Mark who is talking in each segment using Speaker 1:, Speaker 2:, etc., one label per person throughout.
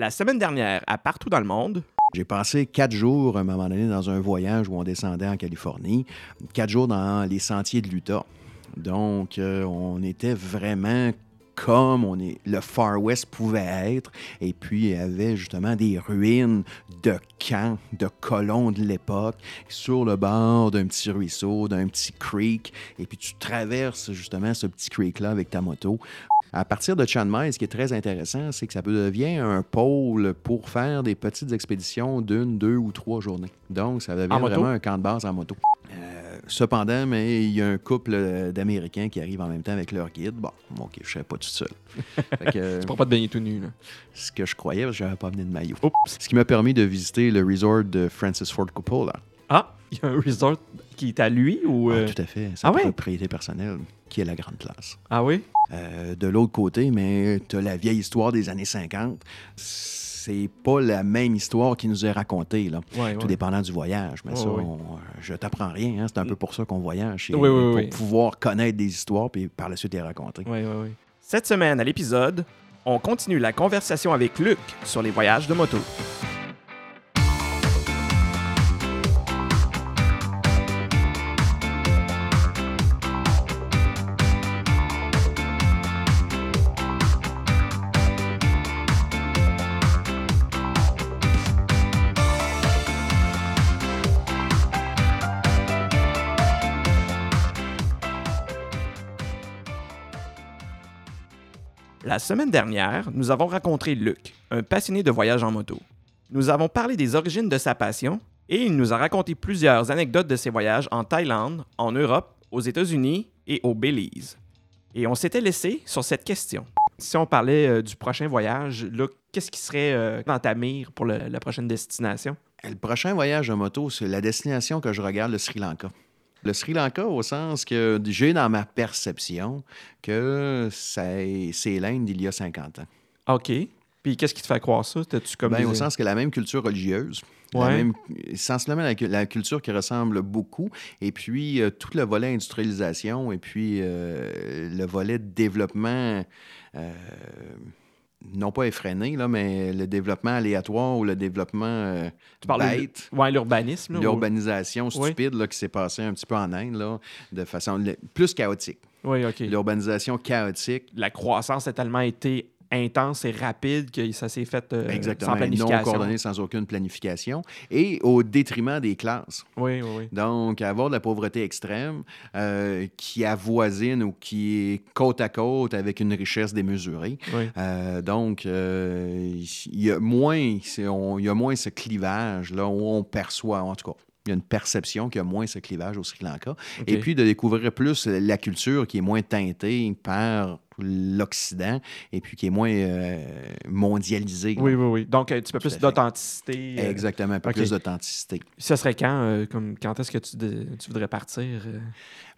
Speaker 1: La semaine dernière, à partout dans le monde,
Speaker 2: J'ai passé quatre jours, à un moment donné, dans un voyage où on descendait en Californie, quatre jours dans les sentiers de l'Utah. Donc, euh, on était vraiment comme on est, le Far West pouvait être. Et puis, il y avait justement des ruines de camps, de colons de l'époque, sur le bord d'un petit ruisseau, d'un petit creek. Et puis, tu traverses justement ce petit creek-là avec ta moto. À partir de Chiang Mai, ce qui est très intéressant, c'est que ça peut devenir un pôle pour faire des petites expéditions d'une, deux ou trois journées. Donc, ça devient vraiment un camp de base en moto. Euh, cependant, mais il y a un couple euh, d'Américains qui arrivent en même temps avec leur guide. Bon, OK, je ne serais pas tout seul. Fait que, euh,
Speaker 1: tu pourras pas te baigner tout nu. Là.
Speaker 2: ce que je croyais, parce que je n'avais pas amené de maillot.
Speaker 1: Oups.
Speaker 2: Ce qui m'a permis de visiter le resort de Francis Ford Coppola.
Speaker 1: Ah, il y a un resort qui est à lui ou.
Speaker 2: Ah,
Speaker 1: euh,
Speaker 2: tout à fait, sa
Speaker 1: ah ouais?
Speaker 2: propriété personnelle, qui est la grande place.
Speaker 1: Ah oui?
Speaker 2: Euh, de l'autre côté, mais tu as la vieille histoire des années 50. C'est pas la même histoire qui nous est racontée, là.
Speaker 1: Ouais,
Speaker 2: Tout
Speaker 1: ouais.
Speaker 2: dépendant du voyage. Mais
Speaker 1: Ouais,
Speaker 2: ça, on- je t'apprends rien. hein. C'est un peu pour ça qu'on voyage.
Speaker 1: Oui, oui,
Speaker 2: pour
Speaker 1: oui.
Speaker 2: pouvoir connaître des histoires puis par la suite les raconter.
Speaker 1: Ouais, ouais, ouais. Cette semaine, à l'épisode, on continue la conversation avec Luc sur les voyages de moto. La semaine dernière, nous avons rencontré Luc, un passionné de voyage en moto. Nous avons parlé des origines de sa passion et il nous a raconté plusieurs anecdotes de ses voyages en Thaïlande, en Europe, aux États-Unis et au Belize. Et on s'était laissé sur cette question. Si on parlait euh, du prochain voyage, Luc, qu'est-ce qui serait euh, dans ta mire pour la prochaine destination?
Speaker 2: Le prochain voyage de moto, c'est la destination que je regarde, le Sri Lanka. Le Sri Lanka, au sens que j'ai dans ma perception que c'est l'Inde d'il y a 50 ans.
Speaker 1: OK. Puis qu'est-ce qui te fait croire ça? T'as-tu comme
Speaker 2: Ben,
Speaker 1: des-
Speaker 2: Au sens que la même culture religieuse.
Speaker 1: Ouais.
Speaker 2: La même, sensiblement la, cu- la culture qui ressemble beaucoup. Et puis, euh, tout le volet industrialisation et puis euh, le volet développement, euh, non pas effréné, là, mais le développement aléatoire ou le développement euh,
Speaker 1: Tu parles de-
Speaker 2: bête.
Speaker 1: Ouais, l'urbanisme. ou-
Speaker 2: L'urbanisation
Speaker 1: Oui.
Speaker 2: stupide là, qui s'est passée un petit peu en Inde, là, de façon le- plus chaotique.
Speaker 1: Oui, OK.
Speaker 2: L'urbanisation chaotique,
Speaker 1: la croissance a tellement été intense et rapide que ça s'est fait euh,
Speaker 2: exactement,
Speaker 1: sans
Speaker 2: non
Speaker 1: planification.
Speaker 2: sans aucune planification, et au détriment des classes.
Speaker 1: Oui, oui, oui.
Speaker 2: Donc, avoir de la pauvreté extrême euh, qui avoisine ou qui est côte à côte avec une richesse démesurée.
Speaker 1: oui.
Speaker 2: Euh, donc, euh, il y, a moins, on- y a moins ce clivage là où on perçoit, en tout cas. Il y a une perception qu'il y a moins ce clivage au Sri Lanka. Et puis de découvrir plus la culture qui est moins teintée par l'Occident et puis qui est moins euh, mondialisée. là.
Speaker 1: Oui, oui, oui. Donc, un petit peu plus d'authenticité. euh,
Speaker 2: Exactement, un peu plus d'authenticité.
Speaker 1: Ce serait quand? euh, comme, quand est-ce que tu, de- tu voudrais partir?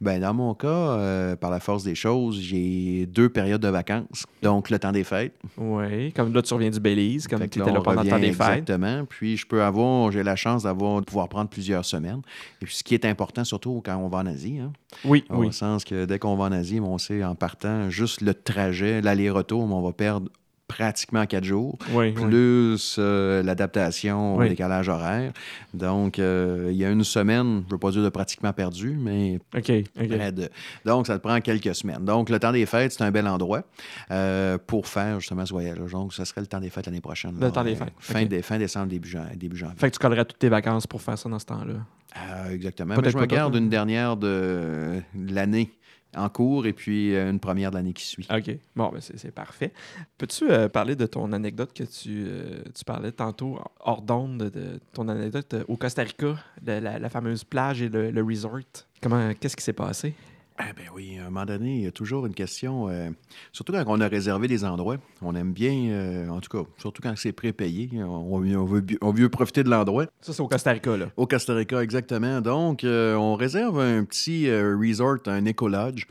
Speaker 2: Ben, dans mon cas, euh, par la force des choses, j'ai deux périodes de vacances. Donc, le temps des fêtes.
Speaker 1: Oui. Comme là, tu reviens du Belize, comme tu étais
Speaker 2: là,
Speaker 1: pendant le temps des fêtes.
Speaker 2: Exactement. Puis, je peux avoir, j'ai la chance d'avoir, de pouvoir prendre plusieurs semaines. Et puis, ce qui est important, surtout quand on va en Asie, hein,
Speaker 1: Oui,
Speaker 2: au
Speaker 1: oui.
Speaker 2: sens que dès qu'on va en Asie, on sait en partant, juste le trajet, l'aller-retour, on va perdre pratiquement quatre jours,
Speaker 1: Oui, oui.
Speaker 2: plus euh, l'adaptation au décalage horaire. Donc, euh, il y a une semaine, je ne veux pas dire de pratiquement perdu, mais près de. Donc, ça te prend quelques semaines. Donc, le temps des fêtes, c'est un bel endroit euh, pour faire justement ce voyage. Donc, ce serait le temps des fêtes l'année prochaine.
Speaker 1: Le
Speaker 2: là,
Speaker 1: temps des fêtes,
Speaker 2: Fin,
Speaker 1: ok.
Speaker 2: dé- fin décembre, début, jan- début janvier.
Speaker 1: Fait que tu collerais toutes tes vacances pour faire ça dans ce temps-là.
Speaker 2: Euh, exactement.
Speaker 1: Peut-être
Speaker 2: Mais je me garde une dernière de, de l'année en cours et puis euh, une première de l'année qui suit.
Speaker 1: OK. Bon, ben c'est parfait. Peux-tu euh, parler de ton anecdote que tu, euh, parlais tantôt hors d'onde, de, ton anecdote au Costa Rica, de la, la fameuse plage et le, le resort? Comment, qu'est-ce qui s'est passé?
Speaker 2: Ah ben oui, à un moment donné, il y a toujours une question, euh, surtout quand on a réservé des endroits, on aime bien, euh, en tout cas, surtout quand c'est prépayé, on, on veut, on veut profiter de l'endroit.
Speaker 1: Ça, c'est au Costa Rica, là.
Speaker 2: Au Costa Rica, exactement. Donc, euh, on réserve un petit resort, un éco-lodge.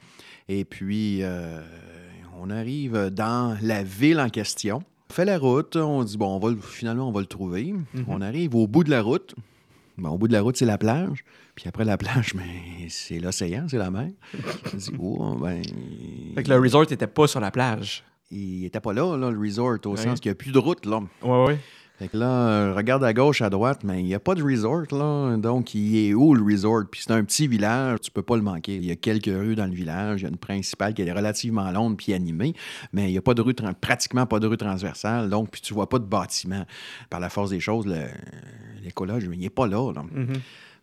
Speaker 2: Et puis, on arrive dans la ville en question. On fait la route. On dit, bon, on va, le- finalement, on va le trouver.
Speaker 1: Mhm.
Speaker 2: On arrive au bout de la route. Bon, au bout de la route, c'est la plage. Puis après la plage, mais c'est l'océan, c'est la mer. Dit, oh, ben.
Speaker 1: Fait que le resort n'était pas sur la plage.
Speaker 2: il était pas là, là, le resort, au
Speaker 1: Ouais.
Speaker 2: sens qu'il n'y a plus de route, là.
Speaker 1: Ouais, ouais.
Speaker 2: Fait que là, euh, regarde à gauche, à droite, mais il n'y a pas de resort, là. Donc, il est où le resort? Puis c'est un petit village, tu peux pas le manquer. Il y a quelques rues dans le village. Il y a une principale qui est relativement longue puis animée, mais il n'y a pas de rue, pratiquement pas de rue transversale. Donc, puis tu vois pas de bâtiment. Par la force des choses, l'écolage, il n'est pas là, là.
Speaker 1: Mhm.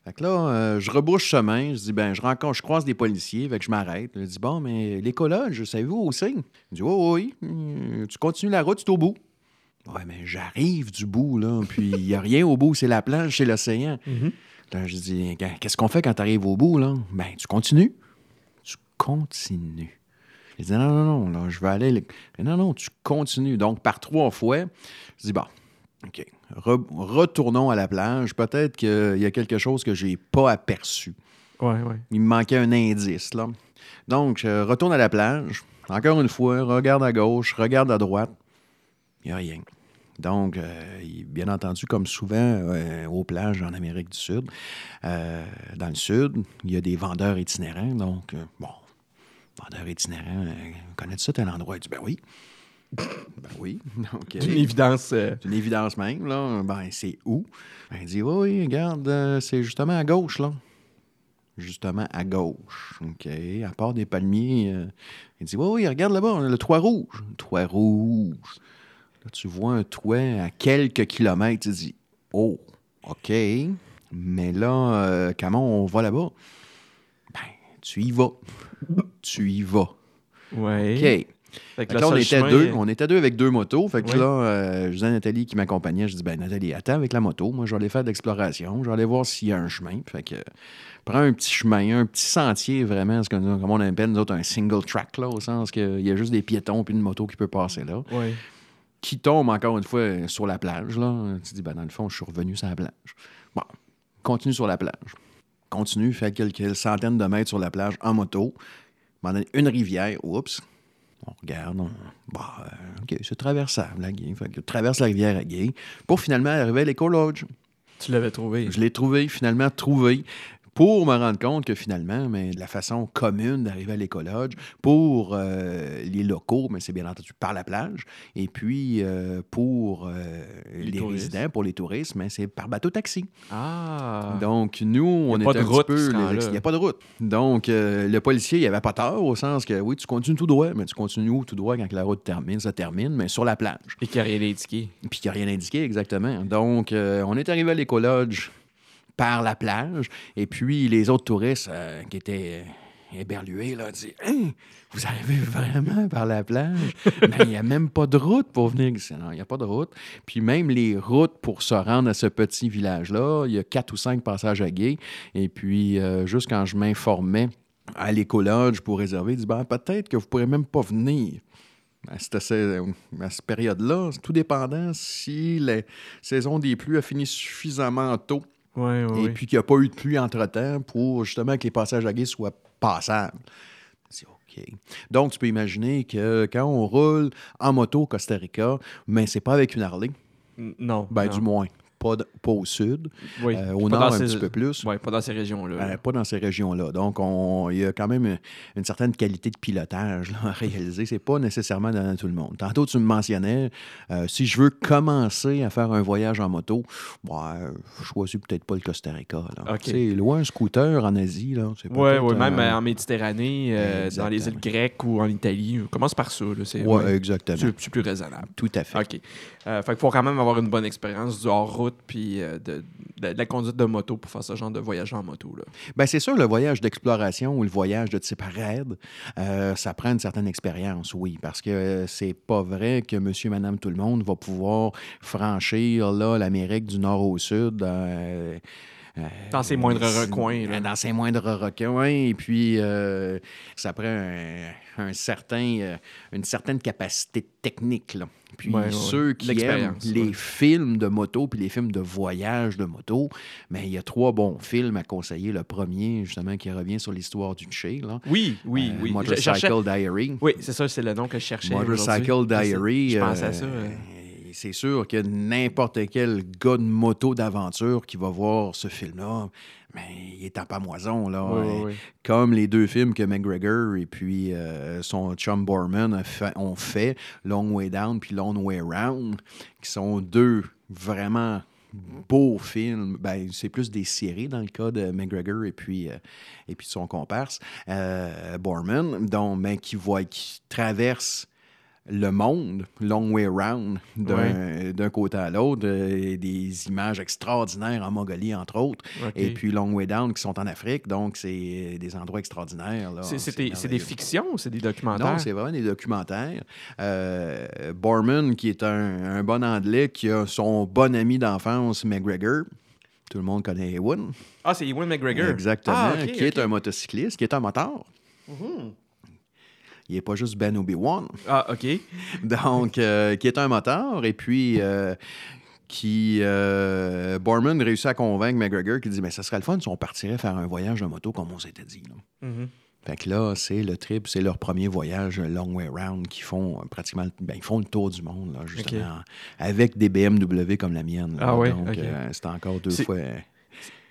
Speaker 2: Fait que là, euh, je rebouche chemin. Je dis, ben, je rencontre, je croise des policiers. Fait que je m'arrête. Je dis, bon, mais l'écolage, savez-vous où c'est? Il dit, oui, oui. Hum, Tu continues la route, c'est au bout. Ouais, mais j'arrive du bout, là. Puis il n'y a rien au bout. C'est la plage, c'est l'océan. Là, je dis, qu'est-ce qu'on fait quand tu arrives au bout, là? Ben, tu continues. Tu continues. Il dit, non, non, non, là, je vais aller. le- Non, non, tu continues. Donc, par trois fois, je dis, bon, OK. Re- retournons à la plage. Peut-être qu'il y a quelque chose que j'ai pas aperçu.
Speaker 1: Ouais, ouais.
Speaker 2: Il me manquait un indice, là. Donc, je retourne à la plage. Encore une fois, regarde à gauche, regarde à droite. Il n'y a rien. Donc, euh, bien entendu, comme souvent euh, aux plages en Amérique du Sud, euh, dans le Sud, il y a des vendeurs itinérants. Donc, bon, vendeurs itinérants, euh, connais-tu ça, tel endroit? Il dit, ben oui. Ben oui. Donc, euh,
Speaker 1: D'une évidence. euh,
Speaker 2: c'est une évidence même, là. Ben, c'est où? Ben, il dit, oui, oui, regarde, euh, c'est justement à gauche, là. Justement à gauche. OK. À part des palmiers, euh, il dit, oui, oui, regarde là-bas, le toit rouge. Le toit rouge. Là, tu vois un toit à quelques kilomètres. Tu dis, oh, OK. Mais là, euh, comment on va là-bas? Ben, tu y vas. tu y vas.
Speaker 1: Ouais.
Speaker 2: OK.
Speaker 1: Fait que
Speaker 2: là, on était deux.
Speaker 1: euh,
Speaker 2: On était deux avec deux motos. Fait que
Speaker 1: Oui.
Speaker 2: là, euh, je disais à Nathalie qui m'accompagnait, je dis ben Nathalie, attends avec la moto. Moi, je vais aller faire de l'exploration. Je vais aller voir s'il y a un chemin. Fait que euh, prends un petit chemin, un petit sentier vraiment, ce que comme on appelle nous autres un single track là, au sens qu'il y a juste des piétons puis une moto qui peut passer là, qui tombe encore une fois sur la plage là. Tu dis ben dans le fond, je suis revenu sur la plage. Bon, continue sur la plage. Continue, fait quelques centaines de mètres sur la plage en moto. Une rivière, oups. On regarde, on... Bah, euh, OK, c'est traversable, la Guy. Fait que traverse la rivière à Guy pour finalement arriver à l'Éco-Lodge.
Speaker 1: Tu l'avais trouvé.
Speaker 2: Je l'ai trouvé, finalement trouvé, pour me rendre compte que finalement, mais de la façon commune d'arriver à l'Éco-Lodge, pour euh, les locaux, mais c'est bien entendu par la plage, et puis euh, pour euh,
Speaker 1: Les
Speaker 2: résidents, pour les touristes, mais c'est par bateau-taxi.
Speaker 1: Ah.
Speaker 2: Donc, nous, on est un
Speaker 1: route
Speaker 2: petit peu... les- Il n'y a pas de route. Donc, le policier, il avait pas tort, au sens que, oui, tu continues tout droit, mais tu continues où tout droit quand la route termine, ça termine, mais sur la plage.
Speaker 1: Et qui a rien indiqué.
Speaker 2: Puis qui n'a rien indiqué exactement. Donc, on est arrivé à l'écolodge par la plage, et puis les autres touristes euh, qui étaient euh, éberlués, là, disent Hein, Vous arrivez vraiment par la plage Mais il n'y a même pas de route pour venir ici. Non, il n'y a pas de route. Puis même les routes pour se rendre à ce petit village-là, il y a quatre ou cinq passages à gué. Et puis, euh, juste quand je m'informais à l'écolodge pour réserver, ils disent ben, peut-être que vous ne pourrez même pas venir à cette, cette période-là, tout dépendant si la saison des pluies a fini suffisamment tôt
Speaker 1: Ouais, ouais.
Speaker 2: et puis qu'il n'y a pas eu de pluie entre-temps pour justement que les passages à gué soient passables. C'est OK. Donc, tu peux imaginer que quand on roule en moto au Costa Rica, mais c'est pas avec une Harley,
Speaker 1: Non.
Speaker 2: ben
Speaker 1: non.
Speaker 2: du moins. Pas, de- pas au sud,
Speaker 1: Oui.
Speaker 2: euh, au nord un
Speaker 1: ces-
Speaker 2: petit peu plus.
Speaker 1: Ouais, pas dans ces régions-là.
Speaker 2: Euh, pas dans ces régions-là. Donc, on- il y a quand même une, une certaine qualité de pilotage là, à réaliser. C'est pas nécessairement dans tout le monde. Tantôt, tu me mentionnais, euh, si je veux commencer à faire un voyage en moto, ouais, je choisis peut-être pas le Costa Rica. C'est loin un scooter en Asie. Là, c'est
Speaker 1: Ouais, ouais, même en Méditerranée, dans les îles grecques ou en Italie. On commence par ça. C'est
Speaker 2: ouais, exactement.
Speaker 1: c'est- plus raisonnable.
Speaker 2: Tout à fait.
Speaker 1: OK. Fait qu'il faut quand même avoir une bonne expérience du puis euh, de, la conduite de moto pour faire ce genre de voyage en moto.
Speaker 2: Ben, c'est sûr, le voyage d'exploration ou le voyage de type raid, euh, ça prend une certaine expérience, oui, parce que euh, c'est pas vrai que monsieur, madame, tout le monde va pouvoir franchir l'Amérique du nord au sud. Euh, euh,
Speaker 1: Dans ses moindres recoins, là.
Speaker 2: Dans ses moindres recoins. Et puis, euh, ça prend un, un certain, euh, une certaine capacité technique. Là. Puis,
Speaker 1: Ouais, ouais,
Speaker 2: ceux qui aiment les
Speaker 1: ouais.
Speaker 2: films de moto puis les films de voyage de moto, mais il y a trois bons films à conseiller. Le premier, justement, qui revient sur l'histoire du Che, là.
Speaker 1: Oui, oui,
Speaker 2: Euh,
Speaker 1: oui.
Speaker 2: Motorcycle Diary.
Speaker 1: Oui, c'est ça, c'est le nom que je cherchais.
Speaker 2: Motorcycle. Diary.
Speaker 1: Je pensais à
Speaker 2: euh,
Speaker 1: ça. euh.
Speaker 2: C'est sûr que n'importe quel gars de moto d'aventure qui va voir ce film-là, mais il est en pamoison, là.
Speaker 1: Oui, oui,
Speaker 2: Euh. Comme les deux films que McGregor et puis euh, son chum Borman fait- ont fait, Long Way Down puis Long Way Round, qui sont deux vraiment beaux films. Ben, c'est plus des séries dans le cas de McGregor et puis, euh, et puis son comparse, euh, Borman, donc, ben, qui, voit, qui traverse le monde, long way round, d'un côté à l'autre, euh, des images extraordinaires en Mongolie, entre autres, et puis long way down qui sont en Afrique, donc c'est des endroits extraordinaires.
Speaker 1: C'est- des, fictions ou c'est des documentaires?
Speaker 2: Non, c'est vraiment des documentaires. Euh, Borman, qui est un, un bon anglais, qui a son bon ami d'enfance, McGregor. Tout le monde connaît Ewan.
Speaker 1: Ah, c'est Ewan McGregor.
Speaker 2: Exactement.
Speaker 1: Ah,
Speaker 2: qui est un motocycliste, qui est un moteur.
Speaker 1: Mhm.
Speaker 2: Il n'est pas juste Ben Obi-Wan.
Speaker 1: Ah, OK.
Speaker 2: Donc, euh, qui est un moteur, et puis euh, qui. Euh, Borman réussit à convaincre McGregor qui dit Mais ça serait le fun si on partirait faire un voyage de moto comme on s'était dit. là.
Speaker 1: Mhm.
Speaker 2: Fait que là, c'est le trip, c'est leur premier voyage long way round qui font pratiquement ben, ils font le tour du monde, là, justement, avec des BMW comme la mienne. là.
Speaker 1: Ah ouais,
Speaker 2: Donc,
Speaker 1: ok.
Speaker 2: euh, c'est encore deux fois.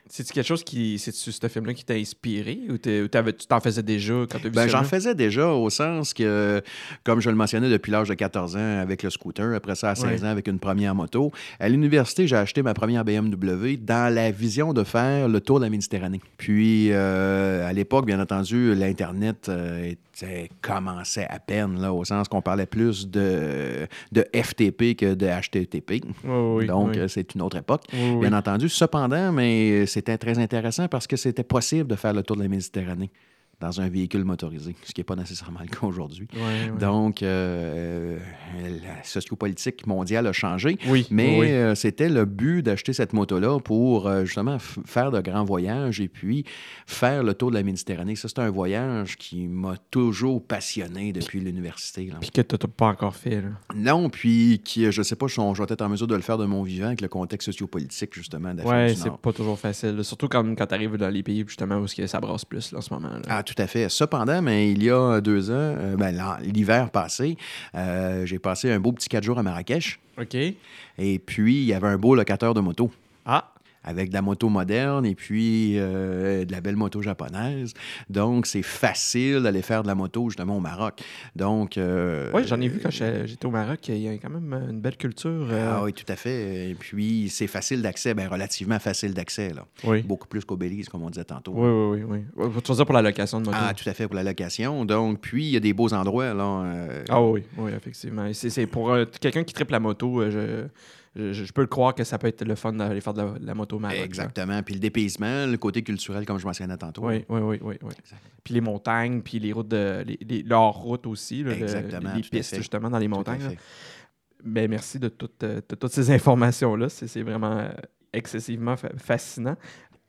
Speaker 1: C'est-tu quelque chose qui. C'est-tu ce film-là qui t'a inspiré ou tu t'en faisais déjà quand vu
Speaker 2: Ben, j'en faisais déjà au sens que, comme je le mentionnais depuis l'âge de 14 ans avec le scooter, après ça à 16
Speaker 1: Ouais.
Speaker 2: ans avec une première moto. À l'université, j'ai acheté ma première BMW dans la vision de faire le tour de la Méditerranée. Puis, euh, à l'époque, bien entendu, l'Internet euh, commençait à peine, là, au sens qu'on parlait plus de, de FTP que de HTTP.
Speaker 1: Oui,
Speaker 2: Donc,
Speaker 1: oui.
Speaker 2: euh, c'est une autre époque.
Speaker 1: Oui.
Speaker 2: Bien entendu. Cependant, mais c'était très intéressant parce que c'était possible de faire le tour de la Méditerranée dans un véhicule motorisé, ce qui n'est pas nécessairement le cas aujourd'hui.
Speaker 1: Ouais, ouais.
Speaker 2: Donc, euh, la sociopolitique mondiale a changé,
Speaker 1: oui,
Speaker 2: mais
Speaker 1: oui.
Speaker 2: euh, c'était le but d'acheter cette moto-là pour euh, justement faire de grands voyages et puis faire le tour de la Méditerranée. Ça, c'est un voyage qui m'a toujours passionné depuis l'université.
Speaker 1: Puis que t'as t'as pas encore fait, là.
Speaker 2: Non, puis qui, je sais pas, je suis je vais être en mesure de le faire de mon vivant avec le contexte sociopolitique, justement, d'Afrique
Speaker 1: Ouais,
Speaker 2: du
Speaker 1: c'est pas toujours facile. Surtout quand, quand t'arrives dans les pays, justement, où ça brasse plus, là, en ce moment. Là.
Speaker 2: Ah, tout à fait. Cependant, mais il y a deux ans, euh, ben, l'hiver passé, euh, j'ai passé un beau petit quatre jours à Marrakech.
Speaker 1: OK.
Speaker 2: Et puis, il y avait un beau locateur de moto.
Speaker 1: Ah,
Speaker 2: Avec de la moto moderne et puis euh, de la belle moto japonaise. Donc, c'est facile d'aller faire de la moto justement au Maroc. Donc. euh,
Speaker 1: ouais, j'en ai vu quand j'étais au Maroc. Il y a quand même une belle culture. euh,
Speaker 2: Ah oui, tout à fait. Et puis, c'est facile d'accès, ben, relativement facile d'accès. là.
Speaker 1: oui.
Speaker 2: Beaucoup plus qu'au Belize, comme on disait tantôt.
Speaker 1: Oui, oui, oui. oui. Tu dire pour la location de moto.
Speaker 2: Ah, tout à fait, pour la location. Donc, puis, il y a des beaux endroits. Là,
Speaker 1: Ah oui, oui, effectivement. C'est c'est pour quelqu'un qui tripe la moto, je, je, je peux le croire que ça peut être le fun d'aller faire de la, de la moto Maroc.
Speaker 2: Exactement. Puis le dépaysement, le côté culturel, comme je mentionnais tantôt.
Speaker 1: Oui, oui, oui, oui, oui. Puis les montagnes, puis les routes de. Les, les, leurs routes aussi, là, le-
Speaker 2: Exactement,
Speaker 1: les pistes justement dans les montagnes. Ben, merci de, toutes, de toutes ces informations-là. C'est vraiment euh, excessivement fa- fascinant.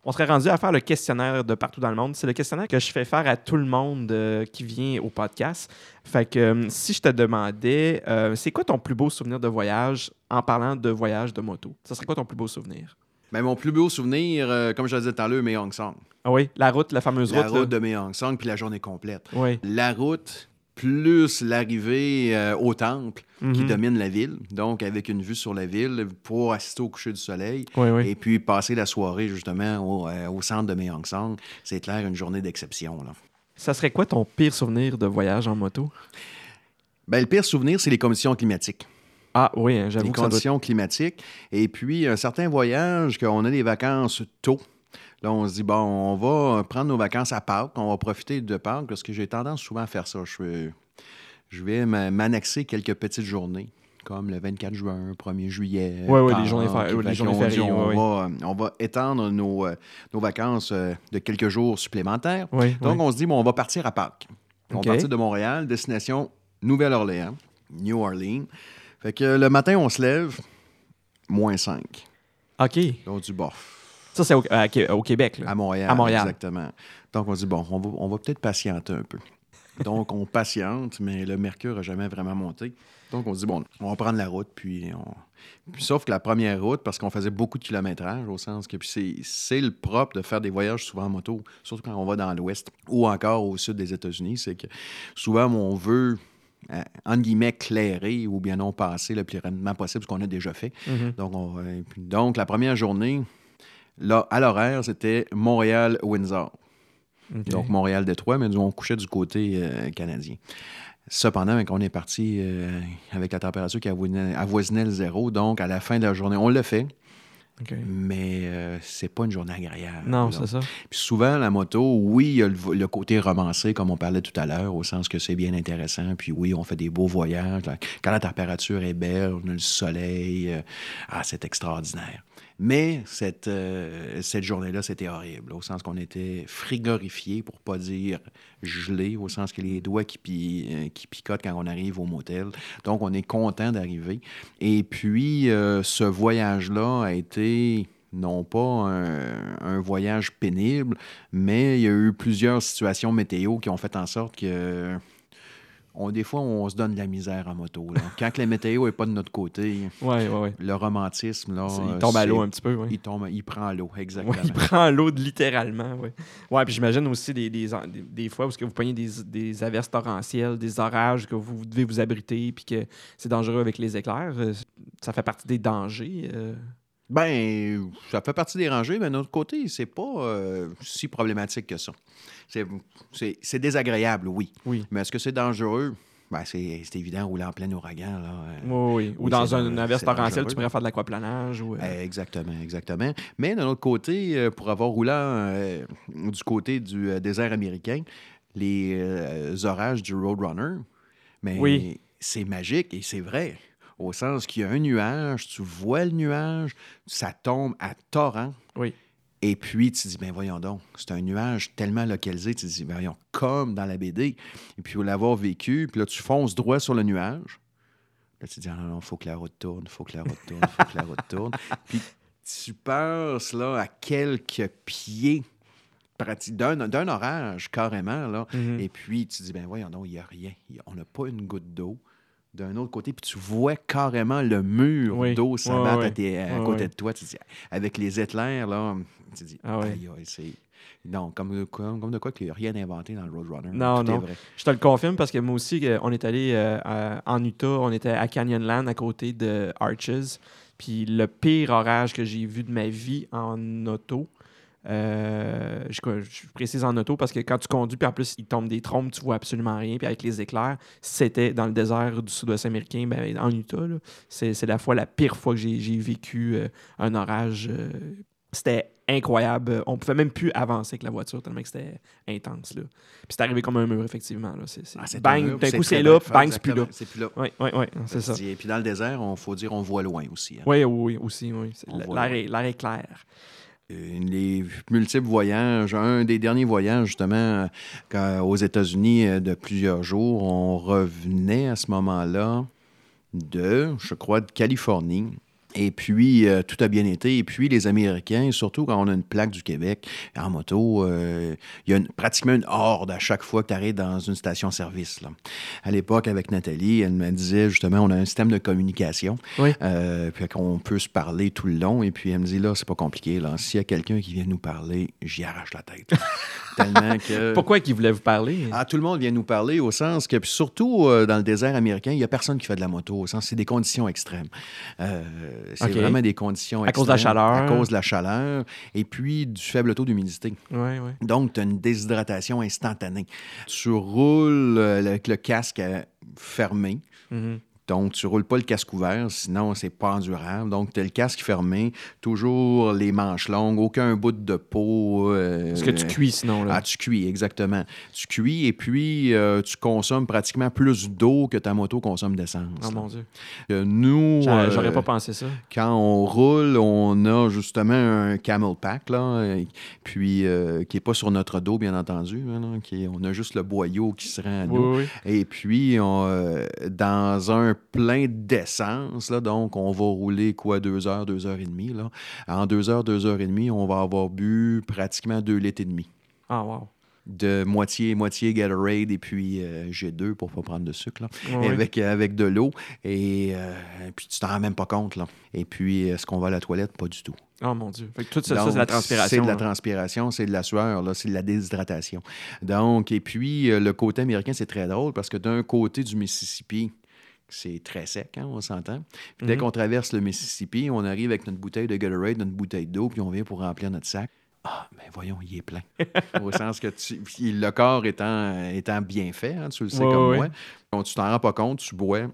Speaker 1: On serait rendu à faire le questionnaire de partout dans le monde. C'est le questionnaire que je fais faire à tout le monde euh, qui vient au podcast. Fait que euh, si je te demandais, euh, c'est quoi ton plus beau souvenir de voyage en parlant de voyage de moto? Ça serait quoi ton plus beau souvenir?
Speaker 2: Ben, mon plus beau souvenir, euh, comme je le disais tout à l'heure, Hong Song.
Speaker 1: Ah oui, la route, la fameuse
Speaker 2: La
Speaker 1: route. là.
Speaker 2: route de Hong Song, puis la journée complète.
Speaker 1: Oui.
Speaker 2: La route, plus l'arrivée euh, au temple qui
Speaker 1: Mhm.
Speaker 2: domine la ville, donc avec une vue sur la ville pour assister au coucher du soleil.
Speaker 1: Oui, oui.
Speaker 2: Et puis passer la soirée justement au, euh, au centre de Myeong Song, c'est clair une journée d'exception.
Speaker 1: Ça serait quoi ton pire souvenir de voyage en moto?
Speaker 2: Ben, le pire souvenir, c'est les conditions climatiques.
Speaker 1: Ah oui, hein,
Speaker 2: les
Speaker 1: j'avoue ça doit...
Speaker 2: conditions climatiques. Et puis, un certain voyage, qu'on a des vacances tôt. Là, on se dit, bon, on va prendre nos vacances à Pâques, on va profiter de Pâques, parce que j'ai tendance souvent à faire ça. Je vais, je vais m'a- m'annexer quelques petites journées, comme le 24 juin, 1er juillet.
Speaker 1: Ouais, ouais, les journées les
Speaker 2: dit,
Speaker 1: fériées,
Speaker 2: on, va, on va étendre nos, euh, nos vacances euh, de quelques jours supplémentaires.
Speaker 1: Oui,
Speaker 2: Donc,
Speaker 1: oui.
Speaker 2: on se dit, bon, on va partir à Pâques. On va partir de Montréal, destination Nouvelle-Orléans, New Orleans. Fait que le matin, on se lève, moins 5.
Speaker 1: OK.
Speaker 2: Donc, du bof.
Speaker 1: Ça, c'est au, Québec. Là.
Speaker 2: À Montréal.
Speaker 1: À Montréal.
Speaker 2: Exactement. Donc, on dit, bon, on va, on va peut-être patienter un peu. Donc, on patiente, mais le mercure n'a jamais vraiment monté. Donc, on se dit, bon, on va prendre la route, puis on... Puis, sauf que la première route, parce qu'on faisait beaucoup de kilométrage, au sens que puis c'est, le propre de faire des voyages souvent en moto, surtout quand on va dans l'ouest ou encore au sud des États-Unis, c'est que souvent, on veut euh, entre guillemets, clairer ou bien non passer le plus rapidement possible, ce qu'on a déjà fait.
Speaker 1: Mhm.
Speaker 2: Donc, on- euh, donc, la première journée, là, à l'horaire, c'était Montréal-Windsor. Donc, Montréal-Détroit, mais nous, on couchait du côté euh, canadien. Cependant, quand on est parti euh, avec la température qui avoisinait, avoisinait le zéro, donc à la fin de la journée, on l'a fait,
Speaker 1: OK.
Speaker 2: mais euh, c'est pas une journée agréable.
Speaker 1: Non, c'est ça.
Speaker 2: Puis souvent, la moto, oui, il y a le, côté romancé, comme on parlait tout à l'heure, au sens que c'est bien intéressant. Puis oui, on fait des beaux voyages. Quand la température est belle, on a le soleil. euh, ah, c'est extraordinaire. Mais cette, euh, cette journée-là, c'était horrible, au sens qu'on était frigorifiés, pour pas dire gelés, au sens que les doigts qui, pi- euh, qui picotent quand on arrive au motel. Donc, on est content d'arriver. Et puis, euh, ce voyage-là a été non pas un voyage pénible, mais il y a eu plusieurs situations météo qui ont fait en sorte que on, des fois, on se donne de la misère en moto. là. Quand la météo n'est pas de notre côté,
Speaker 1: Ouais, ouais, ouais.
Speaker 2: le romantisme, là,
Speaker 1: il tombe à l'eau un petit peu.
Speaker 2: Il, tombe, il prend l'eau, exactement.
Speaker 1: Il prend l'eau littéralement, ouais. Ouais, puis j'imagine aussi des, des, des, des fois où que vous prenez des, des averses torrentielles, des orages, que vous devez vous abriter, puis que c'est dangereux avec les éclairs. euh, Ça fait partie des dangers. euh.
Speaker 2: Ben, ça fait partie des rangées, mais d'un autre côté, c'est pas euh, si problématique que ça. C'est- désagréable, oui.
Speaker 1: Oui.
Speaker 2: Mais est-ce que c'est dangereux? Ben, c'est évident, rouler en plein ouragan, là. euh,
Speaker 1: Oui, oui. Ou dans un- une
Speaker 2: c'est
Speaker 1: torrentielle, tu pourrais faire de l'aquaplanage. Ou, euh,
Speaker 2: Eh, Exactement, exactement. Mais d'un autre côté, pour avoir roulé du côté du désert américain, les orages du Roadrunner, mais
Speaker 1: Oui.
Speaker 2: c'est magique et c'est vrai. Au sens qu'il y a un nuage, tu vois le nuage, ça tombe à torrent.
Speaker 1: Oui.
Speaker 2: Et puis, tu te dis, ben voyons donc, c'est un nuage tellement localisé, tu te dis, ben voyons, comme dans la BD. Et puis, l'avoir vécu, puis là, tu fonces droit sur le nuage. Là, tu te dis, ah non, non, il faut que la route tourne, il faut que la route tourne, il faut que la route tourne. Puis, tu passes là à quelques pieds d'un d'un orage, carrément, là.
Speaker 1: Mhm.
Speaker 2: Et puis, tu te dis, ben voyons donc, il n'y a rien. Il y a- on n'a pas une goutte d'eau. D'un autre côté, puis tu vois carrément le mur
Speaker 1: Oui.
Speaker 2: d'eau s'abattre
Speaker 1: ouais.
Speaker 2: à, tes- à
Speaker 1: Ouais,
Speaker 2: côté
Speaker 1: ouais.
Speaker 2: de toi. Tu dis, avec les éclairs, là, tu dis,
Speaker 1: Ah ouais.
Speaker 2: aïe, c'est. Non, comme, comme, comme de quoi qu'il n'y a rien inventé dans le Roadrunner.
Speaker 1: Non,
Speaker 2: Tout est
Speaker 1: non.
Speaker 2: vrai.
Speaker 1: Je te le confirme parce que moi aussi, euh, on est allé euh, à- en Utah, on était à Canyonland à côté de Arches. Puis le pire orage que j'ai vu de ma vie en auto, euh, je, je précise en auto parce que quand tu conduis, puis en plus il tombe des trompes, tu vois absolument rien. Puis avec les éclairs, c'était dans le désert du sud-ouest américain, ben, en Utah. C'est la fois la pire fois que j'ai vécu euh, un orage. euh, c'était incroyable. On pouvait même plus avancer avec la voiture tellement que c'était intense. Là. Puis c'est arrivé comme un mur, effectivement. Là. C'est, c'est-
Speaker 2: Ah,
Speaker 1: bang, d'un coup c'est là, bang, c'est plus là.
Speaker 2: C'est plus là.
Speaker 1: Oui, oui, oui, c'est ça.
Speaker 2: Et puis dans le désert, il faut dire on voit loin aussi. hein.
Speaker 1: Oui, oui, aussi, oui.
Speaker 2: On
Speaker 1: L'air est, l'air est clair.
Speaker 2: Euh, les multiples voyages. Un des derniers voyages, justement, quand- aux États-Unis euh, de plusieurs jours, on revenait à ce moment-là de, je crois, de Californie. Et puis, euh, tout a bien été. Et puis, les Américains, surtout quand on a une plaque du Québec en moto, euh, il y a une- pratiquement une horde à chaque fois que tu arrives dans une station-service. À l'époque, avec Nathalie, elle me disait justement, on a un système de communication.
Speaker 1: Oui.
Speaker 2: Euh, puis qu'on peut se parler tout le long. Et puis elle me dit, là, c'est pas compliqué. Là. S'il y a quelqu'un qui vient nous parler, j'y arrache la tête. Tellement que...
Speaker 1: Pourquoi qu'il voulait vous parler?
Speaker 2: Ah, tout le monde vient nous parler au sens que, puis surtout euh, dans le désert américain, il n'y a personne qui fait de la moto, au sens c'est des conditions extrêmes. C'est vraiment des conditions
Speaker 1: À cause de la chaleur.
Speaker 2: À cause de la chaleur et puis du faible taux d'humidité.
Speaker 1: Oui, oui.
Speaker 2: Donc, tu as une déshydratation instantanée. Tu roules euh, avec le casque euh, fermé.
Speaker 1: Mhm.
Speaker 2: Donc, tu roules pas le casque ouvert, sinon c'est pas endurable. Donc, tu as le casque fermé, toujours les manches longues, aucun bout de peau. euh,
Speaker 1: Est-ce que tu cuis sinon? Là?
Speaker 2: ah, tu cuis, exactement. Tu cuis et puis euh, tu consommes pratiquement plus d'eau que ta moto consomme d'essence.
Speaker 1: oh mon Dieu.
Speaker 2: Euh, nous, euh,
Speaker 1: J'aurais pas pensé ça.
Speaker 2: quand on roule, on a justement un camel pack, là, puis qui n'est pas sur notre dos, bien entendu. hein, qui est- on a juste le boyau qui se rend à nous.
Speaker 1: Oui, oui.
Speaker 2: Et puis, on, dans un plein d'essence, là, donc on va rouler quoi, deux heures, deux heures et demie. Là. En deux heures, deux heures et demie, on va avoir bu pratiquement deux litres et demi.
Speaker 1: Ah, wow.
Speaker 2: de moitié, moitié Gatorade et puis euh, G2 pour pas prendre de sucre, là,
Speaker 1: ouais.
Speaker 2: avec, avec de l'eau. Et euh, puis tu t'en rends même pas compte. Là. Et puis, est-ce qu'on va à la toilette? Pas du tout.
Speaker 1: Oh mon Dieu. Fait que tout ça, c'est la transpiration.
Speaker 2: C'est de la
Speaker 1: là.
Speaker 2: transpiration, c'est de la sueur, là, c'est de la déshydratation. Donc, et puis, euh, le côté américain, c'est très drôle parce que d'un côté du Mississippi, c'est très sec, hein, on s'entend. Puis dès
Speaker 1: Mhm.
Speaker 2: qu'on traverse le Mississippi, on arrive avec notre bouteille de Gatorade, notre bouteille d'eau, puis on vient pour remplir notre sac. Ah, mais voyons, il est plein. Au sens que tu- le corps étant, étant bien fait, hein, tu le sais
Speaker 1: Ouais,
Speaker 2: comme
Speaker 1: ouais,
Speaker 2: moi. Donc, tu t'en rends pas compte, tu bois,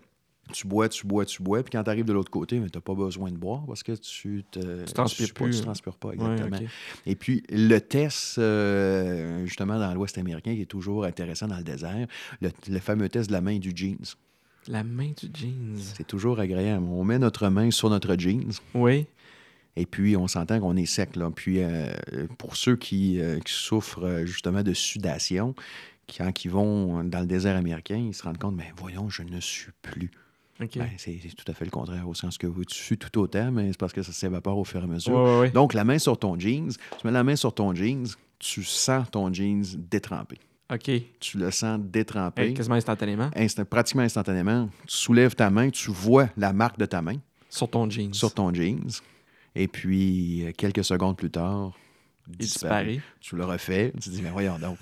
Speaker 2: tu bois, tu bois, tu bois, puis quand tu arrives de l'autre côté, tu n'as pas besoin de boire parce que tu te.
Speaker 1: transpires
Speaker 2: pas-
Speaker 1: plus.
Speaker 2: Tu transpires pas,
Speaker 1: Ouais,
Speaker 2: exactement. Et puis, le test, euh, justement, dans l'Ouest américain, qui est toujours intéressant dans le désert, le, le fameux test de la main et du jeans.
Speaker 1: La main du jeans.
Speaker 2: C'est toujours agréable. On met notre main sur notre jeans
Speaker 1: Oui.
Speaker 2: et puis on s'entend qu'on est sec. Là. Puis, euh, pour ceux qui, euh, qui souffrent euh, justement de sudation, quand ils vont dans le désert américain, ils se rendent compte, mais voyons, je ne suis plus.
Speaker 1: OK.
Speaker 2: Ben, c'est tout à fait le contraire, au sens que tu sues tout autant, mais c'est parce que ça s'évapore au fur et à mesure.
Speaker 1: Ouais, ouais, ouais.
Speaker 2: Donc, la main sur ton jeans, tu mets la main sur ton jeans, tu sens ton jeans détrempé.
Speaker 1: OK.
Speaker 2: Tu le sens détrempé.
Speaker 1: Hey, quasiment instantanément.
Speaker 2: Insta- pratiquement instantanément. Tu soulèves ta main, tu vois la marque de ta main
Speaker 1: Sur ton jeans.
Speaker 2: sur ton jeans. Et puis, euh, quelques secondes plus tard,
Speaker 1: Il disparaît.
Speaker 2: Tu le refais. Tu te dis, mais voyons donc.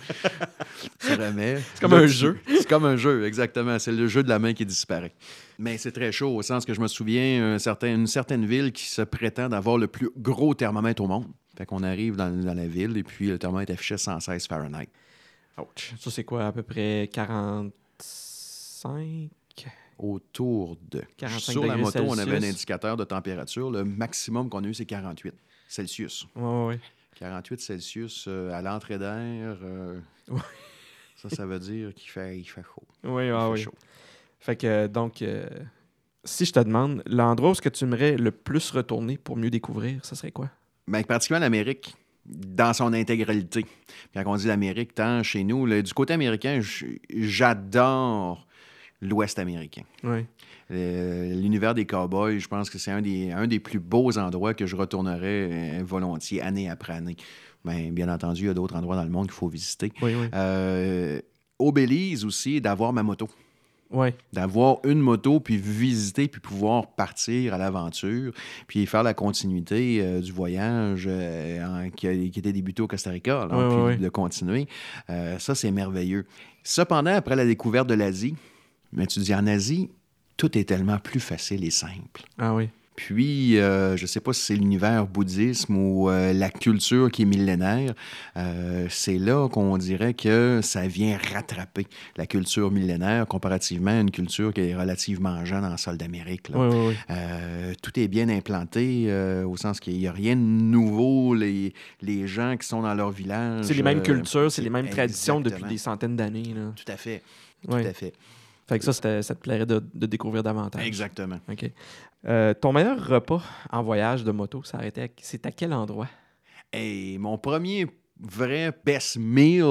Speaker 2: tu remets.
Speaker 1: C'est comme un jeu.
Speaker 2: C'est comme un jeu, exactement. C'est le jeu de la main qui disparaît. Mais c'est très chaud au sens que je me souviens, un certain- une certaine ville qui se prétend d'avoir le plus gros thermomètre au monde. Fait qu'on arrive dans, dans la ville et puis le thermomètre affichait 116 Fahrenheit.
Speaker 1: Ouch. Ça, c'est quoi, à peu près 45?
Speaker 2: Autour de.
Speaker 1: 45
Speaker 2: Sur la moto, on avait un indicateur de température. Le maximum qu'on a eu, c'est 48 Celsius.
Speaker 1: Ouais, ouais.
Speaker 2: 48 Celsius euh, à l'entrée d'air. euh,
Speaker 1: Ouais.
Speaker 2: Ça, ça veut dire qu'il fait, il fait chaud.
Speaker 1: Oui,
Speaker 2: Il
Speaker 1: ah,
Speaker 2: fait
Speaker 1: oui.
Speaker 2: chaud.
Speaker 1: Fait que, donc, euh, si je te demande, l'endroit où est-ce que tu aimerais le plus retourner pour mieux découvrir, ça serait quoi?
Speaker 2: Ben, pratiquement l'Amérique dans son intégralité. Quand on dit l'Amérique, tant chez nous, du côté américain, j'adore l'Ouest américain.
Speaker 1: Oui.
Speaker 2: Euh, L'univers des cowboys, je pense que c'est un des, un des plus beaux endroits que je retournerais euh, volontiers, année après année. Ben, bien entendu, il y a d'autres endroits dans le monde qu'il faut visiter.
Speaker 1: Oui, oui.
Speaker 2: Euh, au Belize aussi, d'avoir ma moto.
Speaker 1: Oui.
Speaker 2: D'avoir une moto, puis visiter, puis pouvoir partir à l'aventure, puis faire la continuité euh, du voyage euh, en- qui, a- qui était débuté au Costa Rica, là,
Speaker 1: Ouais,
Speaker 2: puis
Speaker 1: ouais, ouais.
Speaker 2: de continuer. Euh, ça, c'est merveilleux. Cependant, après la découverte de l'Asie, mais tu dis en Asie, tout est tellement plus facile et simple.
Speaker 1: Ah oui.
Speaker 2: Puis, euh, je ne sais pas si c'est l'univers bouddhisme ou euh, la culture qui est millénaire, euh, c'est là qu'on dirait que ça vient rattraper la culture millénaire comparativement à une culture qui est relativement jeune en sol d'Amérique. là.
Speaker 1: Oui, oui, oui.
Speaker 2: Tout est bien implanté au sens qu'il n'y a rien de nouveau. Les, les gens qui sont dans leur village.
Speaker 1: C'est les mêmes cultures, c'est les mêmes traditions depuis des centaines d'années.
Speaker 2: Tout à fait. Tout à fait.
Speaker 1: Fait que ça, ça te plairait de, de découvrir davantage.
Speaker 2: Exactement.
Speaker 1: OK. Euh, ton meilleur repas en voyage de moto, ça arrêtait à- c'est à quel endroit?
Speaker 2: Et mon premier vrai best meal